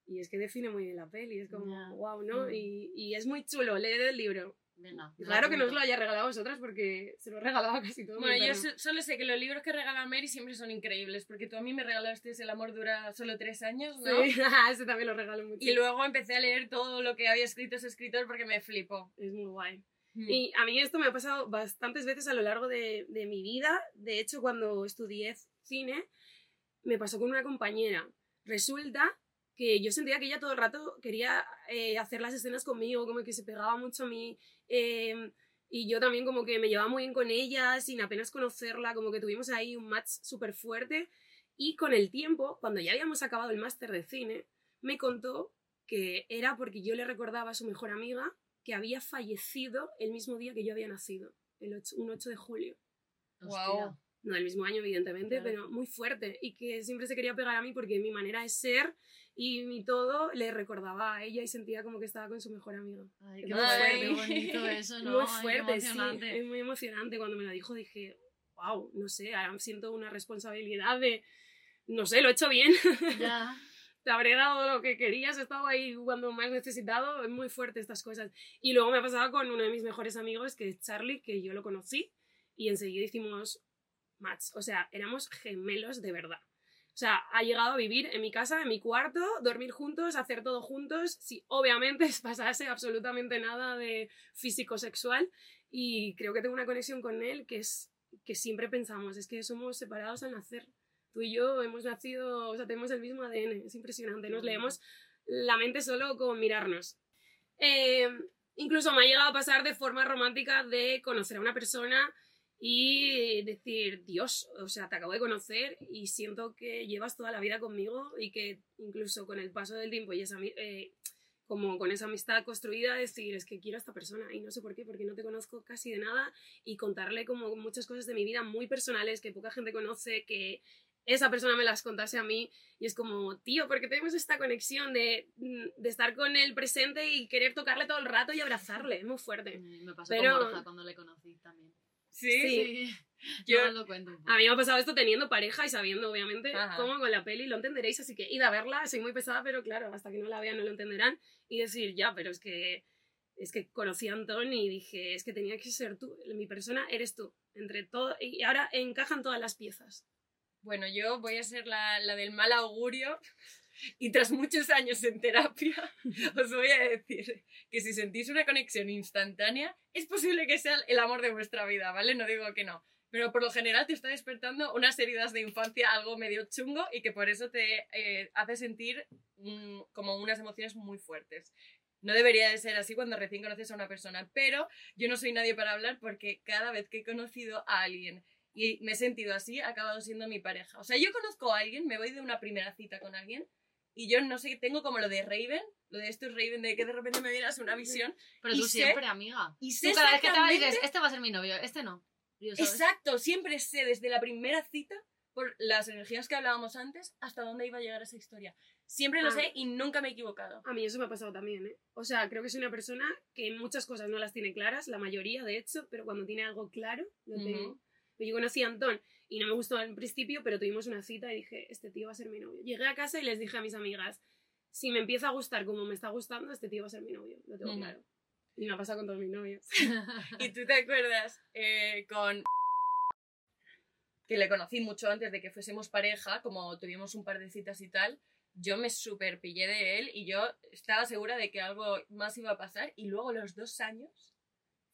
Y es que define muy bien la peli, es como, wow, ¿no? Mm. Y, y es muy chulo, leed el libro. Venga. Claro que no os lo haya regalado a vosotras porque se lo he regalado a casi todo. Bueno, yo so- solo sé que los libros que regala Mary siempre son increíbles, porque tú a mí me regalaste El amor dura solo tres años, ¿no? Sí, ese también lo regalo mucho. Y luego empecé a leer todo lo que había escrito ese escritor porque me flipó. Es muy guay. Mm. Y a mí esto me ha pasado bastantes veces a lo largo de, de mi vida. De hecho, cuando estudié cine, me pasó con una compañera. Resulta que yo sentía que ella todo el rato quería eh, hacer las escenas conmigo, como que se pegaba mucho a mí. eh, y yo también como que me llevaba muy bien con ella, sin apenas conocerla, como que tuvimos ahí un match súper fuerte. Y con el tiempo, cuando ya habíamos acabado el máster de cine, me contó que era porque yo le recordaba a su mejor amiga que había fallecido el mismo día que yo había nacido, el 8 un 8 de julio. Guau. No del mismo año, evidentemente, Claro. pero muy fuerte. Y que siempre se quería pegar a mí porque mi manera de ser y mi todo le recordaba a ella y sentía como que estaba con su mejor amiga. Ay, qué fuerte, bonito eso, ¿no? muy Ay, fuerte, sí. emocionante. Es muy emocionante. Cuando me lo dijo dije, wow, no sé, ahora siento una responsabilidad de, no sé, lo he hecho bien. Ya. te habré dado lo que querías, he estado ahí cuando has necesitado, es muy fuerte estas cosas. Y luego me ha pasado con uno de mis mejores amigos, que es Charlie, que yo lo conocí, y enseguida hicimos match, o sea, éramos gemelos de verdad. O sea, ha llegado a vivir en mi casa, en mi cuarto, dormir juntos, hacer todo juntos, si obviamente pasase absolutamente nada de físico-sexual, y creo que tengo una conexión con él que es que siempre pensamos, es que somos separados al nacer. Tú y yo hemos nacido, o sea, tenemos el mismo ADN, es impresionante, nos leemos la mente solo con mirarnos. Eh, incluso me ha llegado a pasar de forma romántica de conocer a una persona y decir, Dios, o sea, te acabo de conocer y siento que llevas toda la vida conmigo y que incluso con el paso del tiempo y esa, eh, como con esa amistad construida, decir, es que quiero a esta persona y no sé por qué, porque no te conozco casi de nada y contarle como muchas cosas de mi vida muy personales que poca gente conoce, que esa persona me las contase a mí y es como, tío, porque tenemos esta conexión de, mm, de estar con el presente y querer tocarle todo el rato y abrazarle, es muy fuerte. Me pasó Pero- con Borja cuando le conocí también. Sí, Sí. Yo- Yo os lo cuento. A mí me ha pasado esto teniendo pareja y sabiendo, obviamente, Ajá. cómo con la peli lo entenderéis, así que id a verla, soy muy pesada, pero claro, hasta que no la vean no lo entenderán y decir, ya, pero es que es que conocí a Antón y dije, es que tenía que ser tú, mi persona eres tú, entre todo, y ahora encajan todas las piezas. Bueno, yo voy a ser la, la del mal augurio y tras muchos años en terapia os voy a decir que si sentís una conexión instantánea es posible que sea el amor de vuestra vida, ¿vale? No digo que no. Pero por lo general te está despertando unas heridas de infancia algo medio chungo y que por eso te eh, hace sentir mm, como unas emociones muy fuertes. No debería de ser así cuando recién conoces a una persona, pero yo no soy nadie para hablar porque cada vez que he conocido a alguien y me he sentido así, ha acabado siendo mi pareja. O sea, yo conozco a alguien, me voy de una primera cita con alguien y yo no sé, tengo como lo de Raven, lo de esto es Raven, de que de repente me vienes una visión Pero y tú sé- siempre, amiga. y sé Tú cada vez que te vas dices, este va a ser mi novio, este no. Y yo, ¿sabes? Exacto, siempre sé desde la primera cita, por las energías que hablábamos antes, hasta dónde iba a llegar esa historia. Siempre lo Ah. sé y nunca me he equivocado. A mí eso me ha pasado también, ¿eh? O sea, creo que soy una persona que muchas cosas no las tiene claras, la mayoría de hecho, pero cuando tiene algo claro, lo tengo. Yo conocí a Antón y no me gustó al principio, pero tuvimos una cita y dije, este tío va a ser mi novio. Llegué a casa y les dije a mis amigas, si me empieza a gustar como me está gustando, este tío va a ser mi novio, lo tengo claro. Y me ha pasado con todos mis novios. ¿Y tú te acuerdas eh, con... que le conocí mucho antes de que fuésemos pareja, como tuvimos un par de citas y tal, yo me super pillé de él y yo estaba segura de que algo más iba a pasar y luego los dos años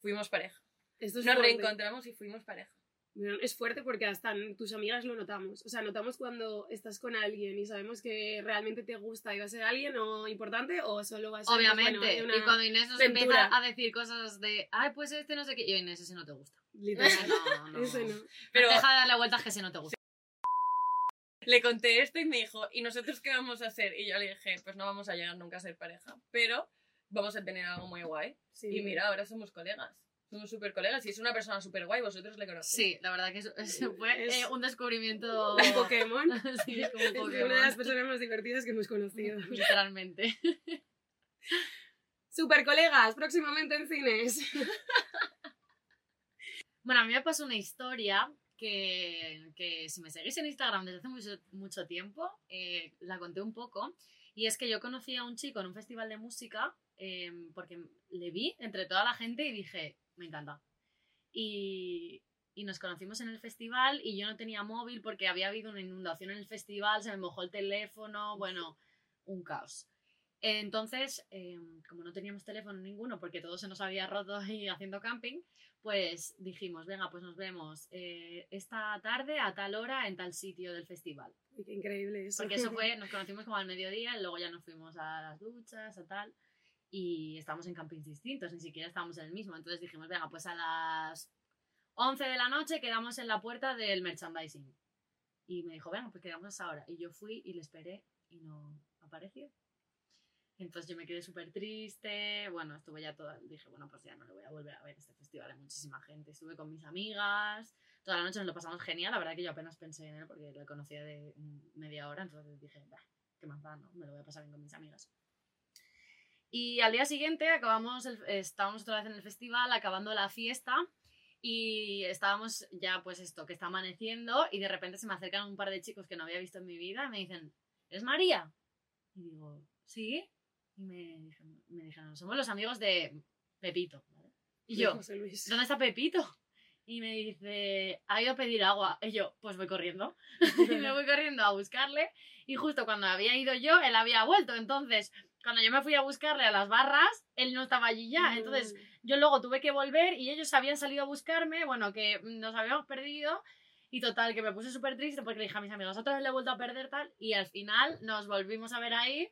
fuimos pareja. Esto es Nos fuerte. reencontramos y fuimos pareja. Bueno, Es fuerte porque hasta tus amigas lo notamos. O sea, notamos cuando estás con alguien y sabemos que realmente te gusta y va a ser alguien o importante o solo va a ser pues, Obviamente. bueno, hay una Y cuando Inés nos empieza a decir cosas de, ay, pues este no sé qué, yo Inés, ese no te gusta. Literal. No, no. Ese no. Pero Deja de darle vueltas que ese no te gusta. le conté esto y me dijo, ¿y nosotros qué vamos a hacer? Y yo le dije, pues no vamos a llegar nunca a ser pareja. Pero vamos a tener algo muy guay. Sí. Y mira, ahora somos colegas. Somos súper colegas y es una persona súper guay, vosotros le conocéis. Sí, la verdad que eso, eso fue Es- eh, un descubrimiento. Un Pokémon. sí, como Es un una de las Pokémon. personas más divertidas que hemos conocido. Literalmente. Super colegas, próximamente en cines. Bueno, a mí me pasó una historia que, que si me seguís en Instagram desde hace mucho, mucho tiempo, eh, la conté un poco. Y es que yo conocí a un chico en un festival de música eh, porque le vi entre toda la gente y dije, me encanta. Y, y nos conocimos en el festival y yo no tenía móvil porque había habido una inundación en el festival, se me mojó el teléfono, bueno, un caos. Entonces, eh, como no teníamos teléfono ninguno porque todo se nos había roto ahí haciendo camping, pues dijimos, venga, pues nos vemos eh, esta tarde a tal hora en tal sitio del festival. Qué increíble eso. Porque eso fue, nos conocimos como al mediodía y luego ya nos fuimos a las duchas, a tal. Y estábamos en campings distintos, ni siquiera estábamos en el mismo. Entonces dijimos, venga, pues a las 11 de la noche quedamos en la puerta del merchandising. Y me dijo, venga, pues quedamos a esa hora. Y yo fui y le esperé y no apareció. Entonces yo me quedé súper triste. Bueno, estuve ya toda. Dije, bueno, pues ya no le voy a volver a ver este festival. Hay muchísima gente. Estuve con mis amigas. Toda la noche nos lo pasamos genial. La verdad que yo apenas pensé en él porque lo conocía de media hora. Entonces dije, bah, qué más da, ¿no? Me lo voy a pasar bien con mis amigas. Y al día siguiente acabamos, el- estábamos otra vez en el festival, acabando la fiesta. Y estábamos ya, pues esto, que está amaneciendo. Y de repente se me acercan un par de chicos que no había visto en mi vida. Y me dicen, ¿eres María? Y digo, ¿sí? Y me dijeron, me dijeron, somos los amigos de Pepito. ¿vale? Y yo. ¿dónde está Pepito? Y me dice, ha ido a pedir agua. Y yo, pues voy corriendo. y me voy corriendo a buscarle. Y justo cuando había ido yo, él había vuelto. Entonces, cuando yo me fui a buscarle a las barras, él no estaba allí ya. Entonces, yo luego tuve que volver y ellos habían salido a buscarme. Bueno, que nos habíamos perdido. Y total, que me puse súper triste porque le dije a mis amigos, otra vez le he vuelto a perder tal. Y al final nos volvimos a ver ahí.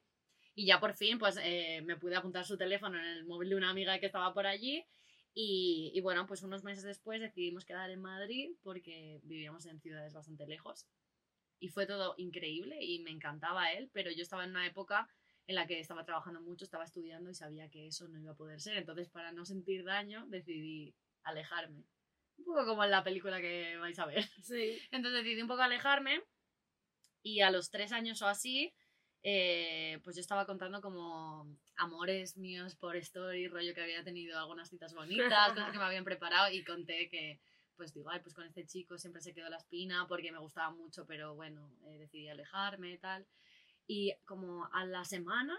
Y ya por fin, pues eh, me pude apuntar su teléfono en el móvil de una amiga que estaba por allí. Y, y bueno, pues unos meses después decidimos quedar en Madrid porque vivíamos en ciudades bastante lejos. Y fue todo increíble y me encantaba él, pero yo estaba en una época en la que estaba trabajando mucho, estaba estudiando y sabía que eso no iba a poder ser. Entonces, para no sentir daño, decidí alejarme. Un poco como en la película que vais a ver. Sí. Entonces decidí un poco alejarme y a los tres años o así, eh, pues yo estaba contando como amores míos por story, rollo que había tenido algunas citas bonitas, cosas que me habían preparado y conté que, pues digo, ay, pues con este chico siempre se quedó la espina porque me gustaba mucho, pero bueno, eh, decidí alejarme y tal. Y como a la semana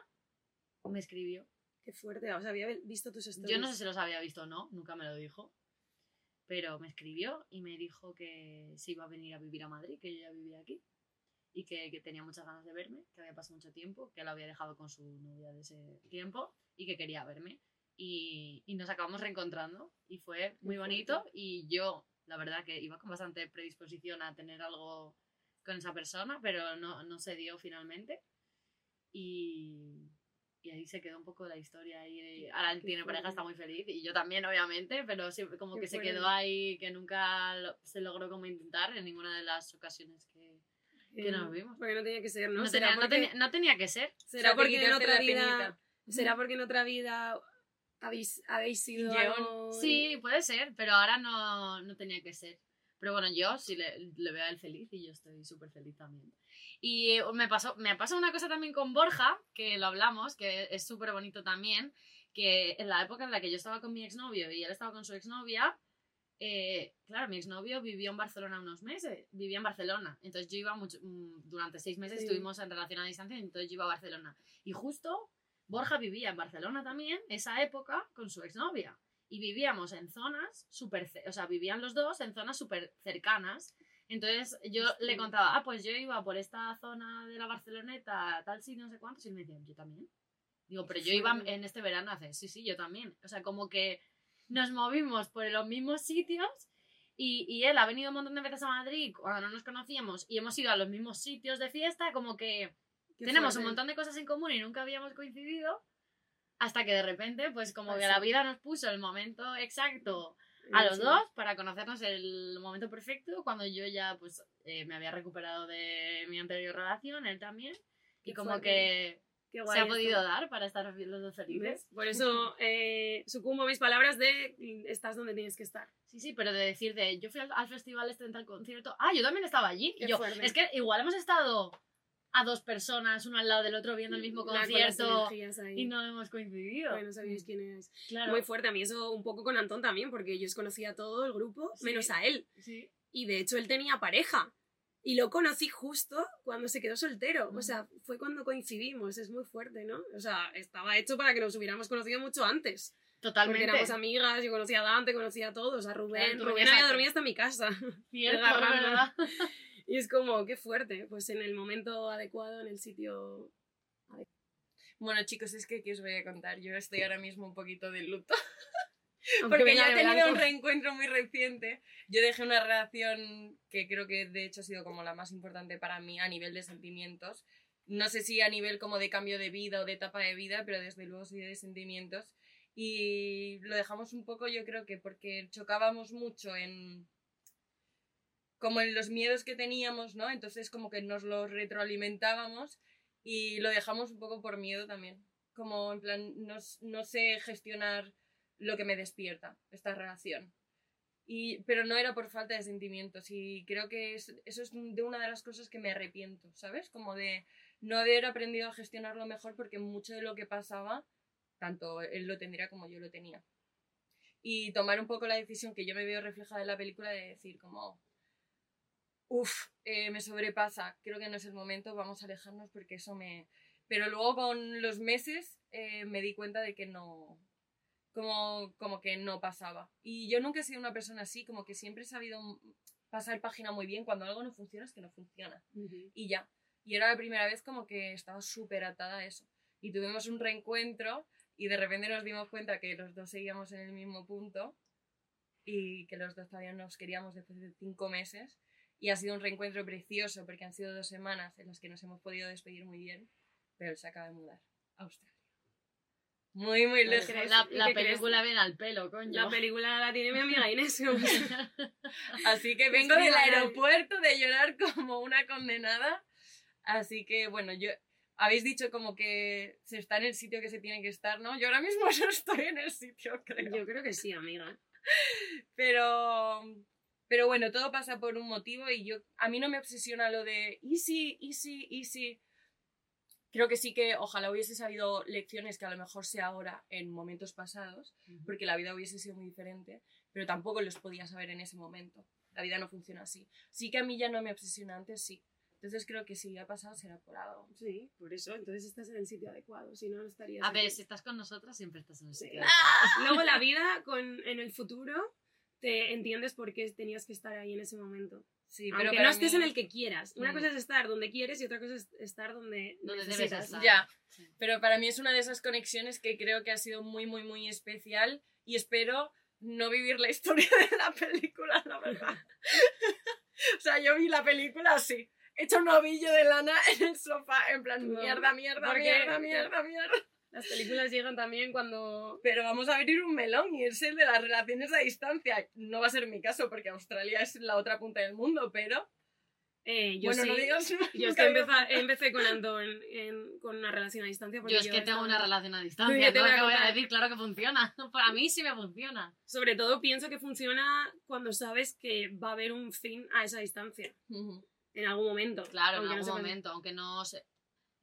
me escribió. Qué fuerte. O sea, había visto tus stories. Yo no sé si los había visto o no, nunca me lo dijo. Pero me escribió y me dijo que se iba a venir a vivir a Madrid, que yo ya vivía aquí. Y que, que tenía muchas ganas de verme, que había pasado mucho tiempo, que lo había dejado con su novia de ese tiempo y que quería verme. Y, y nos acabamos reencontrando y fue muy bonito. Y yo, la verdad, que iba con bastante predisposición a tener algo con esa persona, pero no, no se dio finalmente. Y, y ahí se quedó un poco la historia. Y ahora Qué tiene pareja, está muy feliz. Y yo también, obviamente, pero sí, como Qué que se quedó ahí, que nunca lo- se logró como intentar en ninguna de las ocasiones que, que Eh, nos vimos. Porque no tenía que ser, ¿no? No, ¿Será, tenía, no, tenía, no tenía que ser. será porque en otra vida... ¿Será porque en otra vida habéis, habéis sido algo- Sí, puede ser, pero ahora no, no tenía que ser. Pero bueno, yo sí le, le veo a él feliz y yo estoy súper feliz también. Y eh, me pasó, me pasó una cosa también con Borja, que lo hablamos, que es súper bonito también, que en la época en la que yo estaba con mi exnovio y él estaba con su exnovia, eh, claro, mi exnovio vivió en Barcelona unos meses, vivía en Barcelona, entonces yo iba mucho, mm, durante seis meses Sí. estuvimos en relación a distancia, entonces yo iba a Barcelona. Y justo Borja vivía en Barcelona también, esa época, con su exnovia. Y vivíamos en zonas súper, o sea, vivían los dos en zonas súper cercanas. Entonces yo Hostia. le contaba, ah, pues yo iba por esta zona de la Barceloneta, tal sí, no sé cuántos, y me decía, yo también. Digo, pero yo iba en este verano hace, sí, sí, yo también. O sea, como que nos movimos por los mismos sitios y, y él ha venido un montón de veces a Madrid cuando no nos conocíamos y hemos ido a los mismos sitios de fiesta, como que Qué tenemos un montón de cosas en común y nunca habíamos coincidido hasta que de repente, pues como que Así. la vida nos puso el momento exacto a los Sí. dos para conocernos el momento perfecto cuando yo ya pues eh, me había recuperado de mi anterior relación, él también. Y Qué como fuerte. que se ha esto. podido dar para estar los dos felices. Por eso eh, sucumbo mis palabras de estás donde tienes que estar. Sí, sí, pero de decir de yo fui al, al festival este en tal concierto, ah, yo también estaba allí. Y yo, es que igual hemos estado a dos personas, uno al lado del otro, viendo el mismo concierto y no hemos coincidido. Bueno, no sabíais quién eres. claro. Muy fuerte. A mí eso un poco con Antón también, porque yo os conocía a todo el grupo, Sí. menos a él. Sí. Y de hecho él tenía pareja. Y lo conocí justo cuando se quedó soltero. O Ujú. sea, fue cuando coincidimos. Es muy fuerte, ¿no? O sea, estaba hecho para que nos hubiéramos conocido mucho antes. Porque Totalmente. éramos amigas, yo conocía a Dante, conocía a todos, a Rubén. Claro, Rubén había dormido hasta mi casa. Cierto. ¿verdad? Y es como, qué fuerte. Pues en el momento adecuado, en el sitio... Bueno, chicos, es que, ¿qué os voy a contar? Yo estoy ahora mismo un poquito de luto. Porque yo he tenido un reencuentro muy reciente. Yo dejé una relación que creo que de hecho ha sido como la más importante para mí a nivel de sentimientos. No sé si a nivel como de cambio de vida o de etapa de vida, pero desde luego sí de sentimientos. Y lo dejamos un poco, yo creo que porque chocábamos mucho en como en los miedos que teníamos, ¿no? Entonces como que nos los retroalimentábamos y lo dejamos un poco por miedo también. Como en plan, no, no sé gestionar lo que me despierta esta relación. Y, pero no era por falta de sentimientos y creo que es- eso es de una de las cosas que me arrepiento, ¿sabes? Como de no haber aprendido a gestionarlo mejor porque mucho de lo que pasaba, tanto él lo tendría como yo lo tenía. Y tomar un poco la decisión que yo me veo reflejada en la película de decir como, uff, me sobrepasa, creo que no es el momento, vamos a alejarnos porque eso me... Pero luego con los meses eh, me di cuenta de que no, como, como que no pasaba. Y yo nunca he sido una persona así, como que siempre he sabido pasar página muy bien. Cuando algo no funciona es que no funciona. Y ya. Y era la primera vez como que estaba súper atada a eso. Y tuvimos un reencuentro y de repente nos dimos cuenta que los dos seguíamos en el mismo punto y que los dos todavía nos queríamos después de cinco meses. Y ha sido un reencuentro precioso porque han sido dos semanas en las que nos hemos podido despedir muy bien, pero él se acaba de mudar a Australia. Muy, muy lejos. La, ¿Y la película viene al pelo, coño. La película la tiene mi amiga Inés. Así que vengo del aeropuerto de llorar como una condenada. Así que bueno, yo habéis dicho como que se está en el sitio que se tiene que estar, ¿no? Yo ahora mismo no estoy en el sitio, creo. Yo creo que sí, amiga. Pero pero bueno, todo pasa por un motivo y yo a mí no me obsesiona lo de easy, easy, easy. Creo que sí que ojalá hubiese sabido lecciones que a lo mejor sé ahora en momentos pasados, porque la vida hubiese sido muy diferente, pero tampoco los podía saber en ese momento. La vida no funciona así. Sí que a mí ya no me obsesiona antes, sí. Entonces creo que si ha pasado será por algo. Sí, por eso. Entonces estás en el sitio adecuado. Si no, no estarías. A aquí. ver, si estás con nosotras, siempre estás en el Sí. sitio. Luego la vida con, en el futuro te entiendes por qué tenías que estar ahí en ese momento. Sí, Aunque pero no para estés mí- en el que quieras. Una Mm. cosa es estar donde quieres y otra cosa es estar donde, Donde debes necesitas. estar. Ya, Sí. pero para mí es una de esas conexiones que creo que ha sido muy, muy, muy especial y espero no vivir la historia de la película, la verdad. o sea, yo vi la película así, hecho un ovillo de lana en el sofá, en plan, No, mierda, mierda, mierda, mierda, mierda. Las películas llegan también cuando... Pero vamos a abrir un melón y es el de las relaciones a distancia. No va a ser mi caso porque Australia es la otra punta del mundo, pero... Eh, yo bueno, sí, no digas... yo es que empecé, empecé con Antón en- con una relación a distancia. Porque Yo es que tengo estaba- una relación a distancia, te es voy lo a que voy a contar. decir, claro que funciona. Para mí sí me funciona. Sobre todo pienso que funciona cuando sabes que va a haber un fin a esa distancia. En algún momento. Claro, en algún momento, aunque no sé,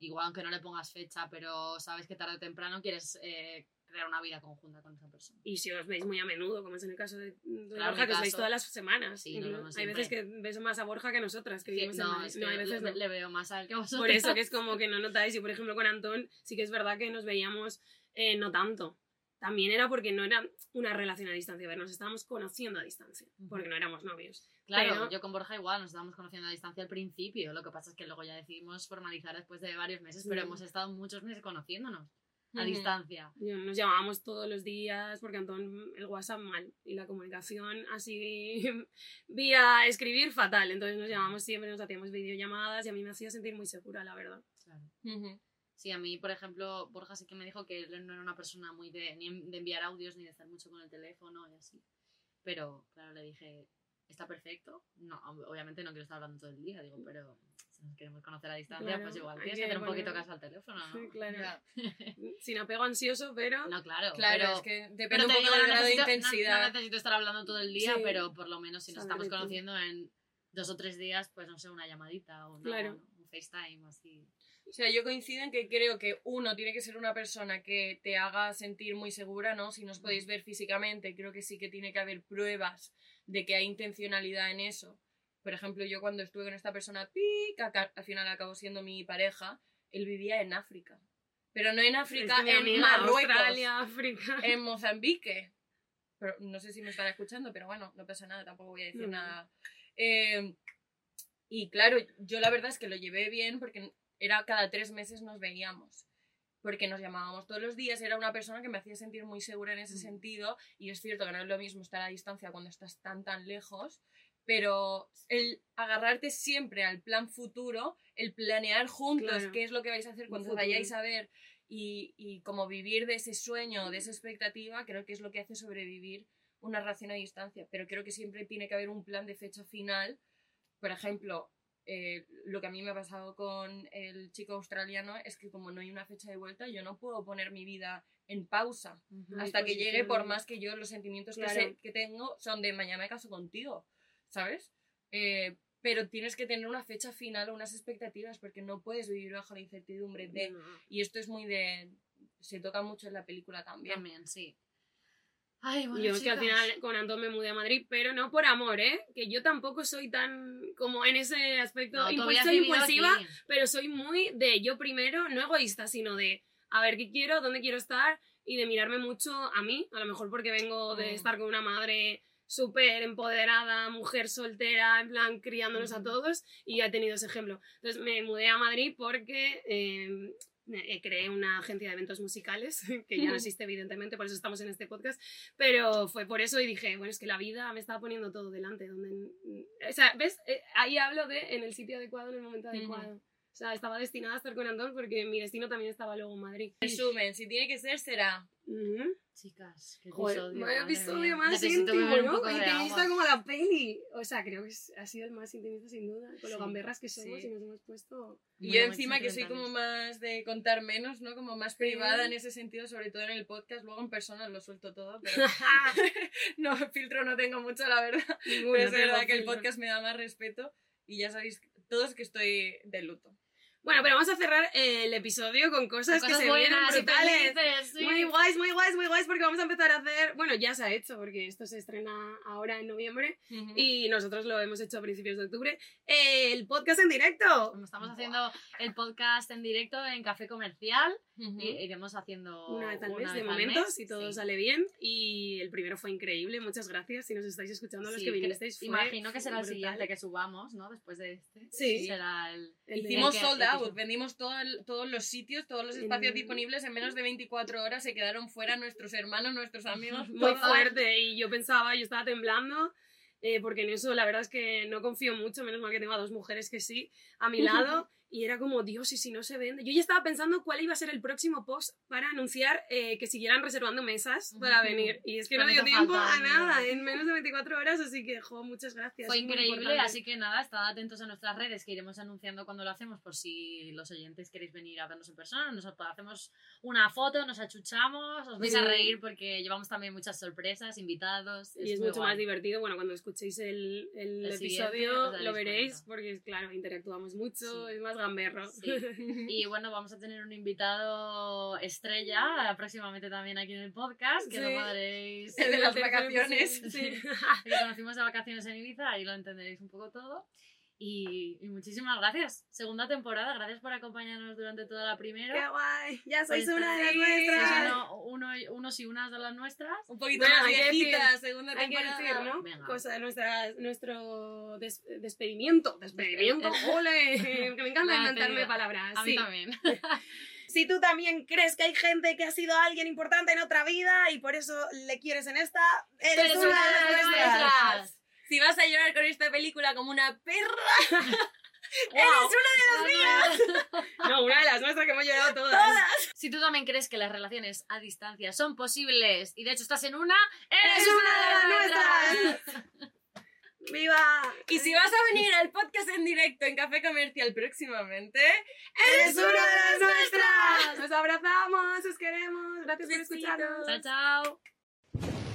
igual aunque no le pongas fecha, pero sabes que tarde o temprano quieres eh, crear una vida conjunta con esa persona. Y si os veis muy a menudo, como es en el caso de, de Claro, Borja, que os veis todas las semanas. Sí, vemos hay veces que ves más a Borja que nosotras, que Sí, vivimos en no, Madrid. es que No, hay veces le, no. le veo más a él que a vosotros. Por eso que es como que no notáis. Y por ejemplo con Antón sí que es verdad que nos veíamos eh, no tanto. También era porque no era una relación a distancia. A ver, nos estábamos conociendo a distancia. Porque no éramos novios. Claro, Pero- yo con Borja igual nos estábamos conociendo a distancia al principio. Lo que pasa es que luego ya decidimos formalizar después de varios meses, pero hemos estado muchos meses conociéndonos a distancia. Nos llamábamos todos los días porque Antón el WhatsApp mal y la comunicación así vía escribir fatal. Entonces nos llamábamos siempre, nos hacíamos videollamadas y a mí me hacía sentir muy segura, la verdad. Claro. Sí, a mí, por ejemplo, Borja sí que me dijo que él no era una persona muy de, ni de enviar audios ni de estar mucho con el teléfono y así. Pero, claro, le dije, ¿está perfecto? No, ob- obviamente no quiero estar hablando todo el día, digo, pero Si nos queremos conocer a distancia, Claro, pues igual tienes que hacer un poquito poner- caso al teléfono, ¿no? Claro. Ya. Sin apego ansioso, pero. No, claro. Claro, pero, es que depende un poco digo, del no grado de necesito- no- intensidad. No, necesito estar hablando todo el día, Sí. pero por lo menos si nos Saber estamos de conociendo en dos o tres días, pues no sé, una llamadita o una- Claro. un FaceTime así. O sea, yo coincido en que creo que uno tiene que ser una persona que te haga sentir muy segura, ¿no? Si nos podéis ver físicamente, creo que sí que tiene que haber pruebas de que hay intencionalidad en eso. Por ejemplo, yo cuando estuve con esta persona, pica, que al final acabó siendo mi pareja, él vivía en África. Pero no en África, en amiga, Marruecos, Australia, África. en Mozambique. Pero no sé si me estará escuchando, pero bueno, no pasa nada, tampoco voy a decir No. nada. Eh, y claro, yo la verdad es que lo llevé bien porque era cada tres meses nos veíamos. Porque nos llamábamos todos los días, era una persona que me hacía sentir muy segura en ese Mm. sentido. Y es cierto que no es lo mismo estar a distancia cuando estás tan, tan lejos. Pero el agarrarte siempre al plan futuro, el planear juntos Claro. qué es lo que vais a hacer cuando vayáis a ver y, y como vivir de ese sueño, de esa expectativa, creo que es lo que hace sobrevivir una relación a distancia. Pero creo que siempre tiene que haber un plan de fecha final. Por ejemplo, eh, lo que a mí me ha pasado con el chico australiano es que como no hay una fecha de vuelta, yo no puedo poner mi vida en pausa hasta que llegue, por más que yo los sentimientos que, sé- que tengo son de mañana me caso contigo, ¿sabes? Eh, pero tienes que tener una fecha final o unas expectativas porque no puedes vivir bajo la incertidumbre de... Y esto es muy de... Se toca mucho en la película también. También, sí. Ay, bueno, Yo que al final con Antón me mudé a Madrid, pero no por amor, ¿eh? Que yo tampoco soy tan como en ese aspecto. No, impulsiva, aquí. pero soy muy de yo primero, no egoísta, sino de a ver qué quiero, dónde quiero estar y de mirarme mucho a mí, a lo mejor porque vengo de Mm. estar con una madre súper empoderada, mujer soltera, en plan criándonos a Mm. todos y ya he tenido ese ejemplo. Entonces me mudé a Madrid porque eh, creé una agencia de eventos musicales, que ya no existe evidentemente, por eso estamos en este podcast, pero fue por eso y dije, bueno, es que la vida me estaba poniendo todo delante. Donde, o sea, ¿ves? Eh, Ahí hablo de en el sitio adecuado, en el momento adecuado. O sea, estaba destinada a estar con Antón porque mi destino también estaba luego en Madrid. Resumen, si tiene que ser, será. Ujú. Chicas, qué Joder, episodio. madre episodio más íntimo, ¿no? Intimista como la peli. O sea, creo que ha sido el más intimista sin duda. Con lo Sí, gamberras que somos sí. y nos hemos puesto... Y yo encima que soy como más de contar menos, ¿no? Como más privada en ese sentido, sobre todo en el podcast. Luego en persona lo suelto todo, pero no, filtro no tengo mucho, la verdad. Ninguno, Pero es verdad que el podcast me da más respeto y ya sabéis todos que estoy de luto. Bueno, pero vamos a cerrar el episodio con cosas, Cosas que se vienen buenas y brutales. sí. Muy guays, muy guays, muy guays, porque vamos a empezar a hacer. Bueno, ya se ha hecho, porque esto se estrena ahora en noviembre y nosotros lo hemos hecho a principios de octubre. el podcast en directo. Estamos haciendo el podcast en directo en Café Comercial, Ujú. i- iremos haciendo Una vez al mes, de momento, si todo sí. sale bien. Y el primero fue increíble, muchas gracias. Si nos estáis escuchando, los Sí, que cre- vinisteis. fue Imagino que será el brutal. siguiente que subamos, ¿no? Después de este. Sí. Será el... El Hicimos que- sold el que out, hizo. vendimos todo todos los sitios, todos los espacios disponibles en menos de 24 horas, se quedaron fuera nuestros hermanos, nuestros amigos. muy fuerte y yo pensaba, yo estaba temblando, eh, porque en eso la verdad es que no confío mucho, menos mal que tengo a dos mujeres que sí a mi lado. Y era como, Dios, y si no se vende. Yo ya estaba pensando cuál iba a ser el próximo post para anunciar eh, que siguieran reservando mesas para venir. Y es que no Con dio tiempo falta a nada, dinero. en menos de 24 horas, así que, jo, muchas gracias. Fue increíble, así que nada, estad atentos a nuestras redes que iremos anunciando cuando lo hacemos por si los oyentes queréis venir a vernos en persona. Nos hacemos una foto, nos achuchamos, os vais a reír porque llevamos también muchas sorpresas, invitados. Y es mucho guay. más divertido. Bueno, cuando escuchéis el, el episodio lo veréis, cuenta. porque claro, interactuamos mucho, Sí. es más gamberro. Sí. Y bueno, vamos a tener un invitado estrella próximamente también aquí en el podcast, que Sí. lo podréis... El de las vacaciones. sí. que conocimos de vacaciones en Ibiza, ahí lo entenderéis un poco todo. Y, y muchísimas gracias. Segunda temporada, gracias por acompañarnos durante toda la primera. ¡Qué guay! Ya sois Pues una de las nuestras. uno- uno- unos y unas de las nuestras. Un poquito Bueno, más viejita, segunda Hay que temporada. decir, ¿no? Venga. Cosa de nuestra, nuestro des- despedimiento. Despedimiento, Despe- ole. Que me encanta inventarme palabras. A mí sí. también. Si tú también crees que hay gente que ha sido alguien importante en otra vida y por eso le quieres en esta, eres, Eres una de las nuestras. Si vas a llorar con esta película como una perra, ¡Eres No, una de las nuestras que hemos llorado todas. Si tú también crees que las relaciones a distancia son posibles y de hecho estás en una, eres, ¡Eres una de las nuestras! ¡Viva! Y si vas a venir al podcast en directo en Café Comercial próximamente, ¡Eres una de las nuestras! Nos abrazamos, os queremos. Gracias por escucharnos. Chao, chao.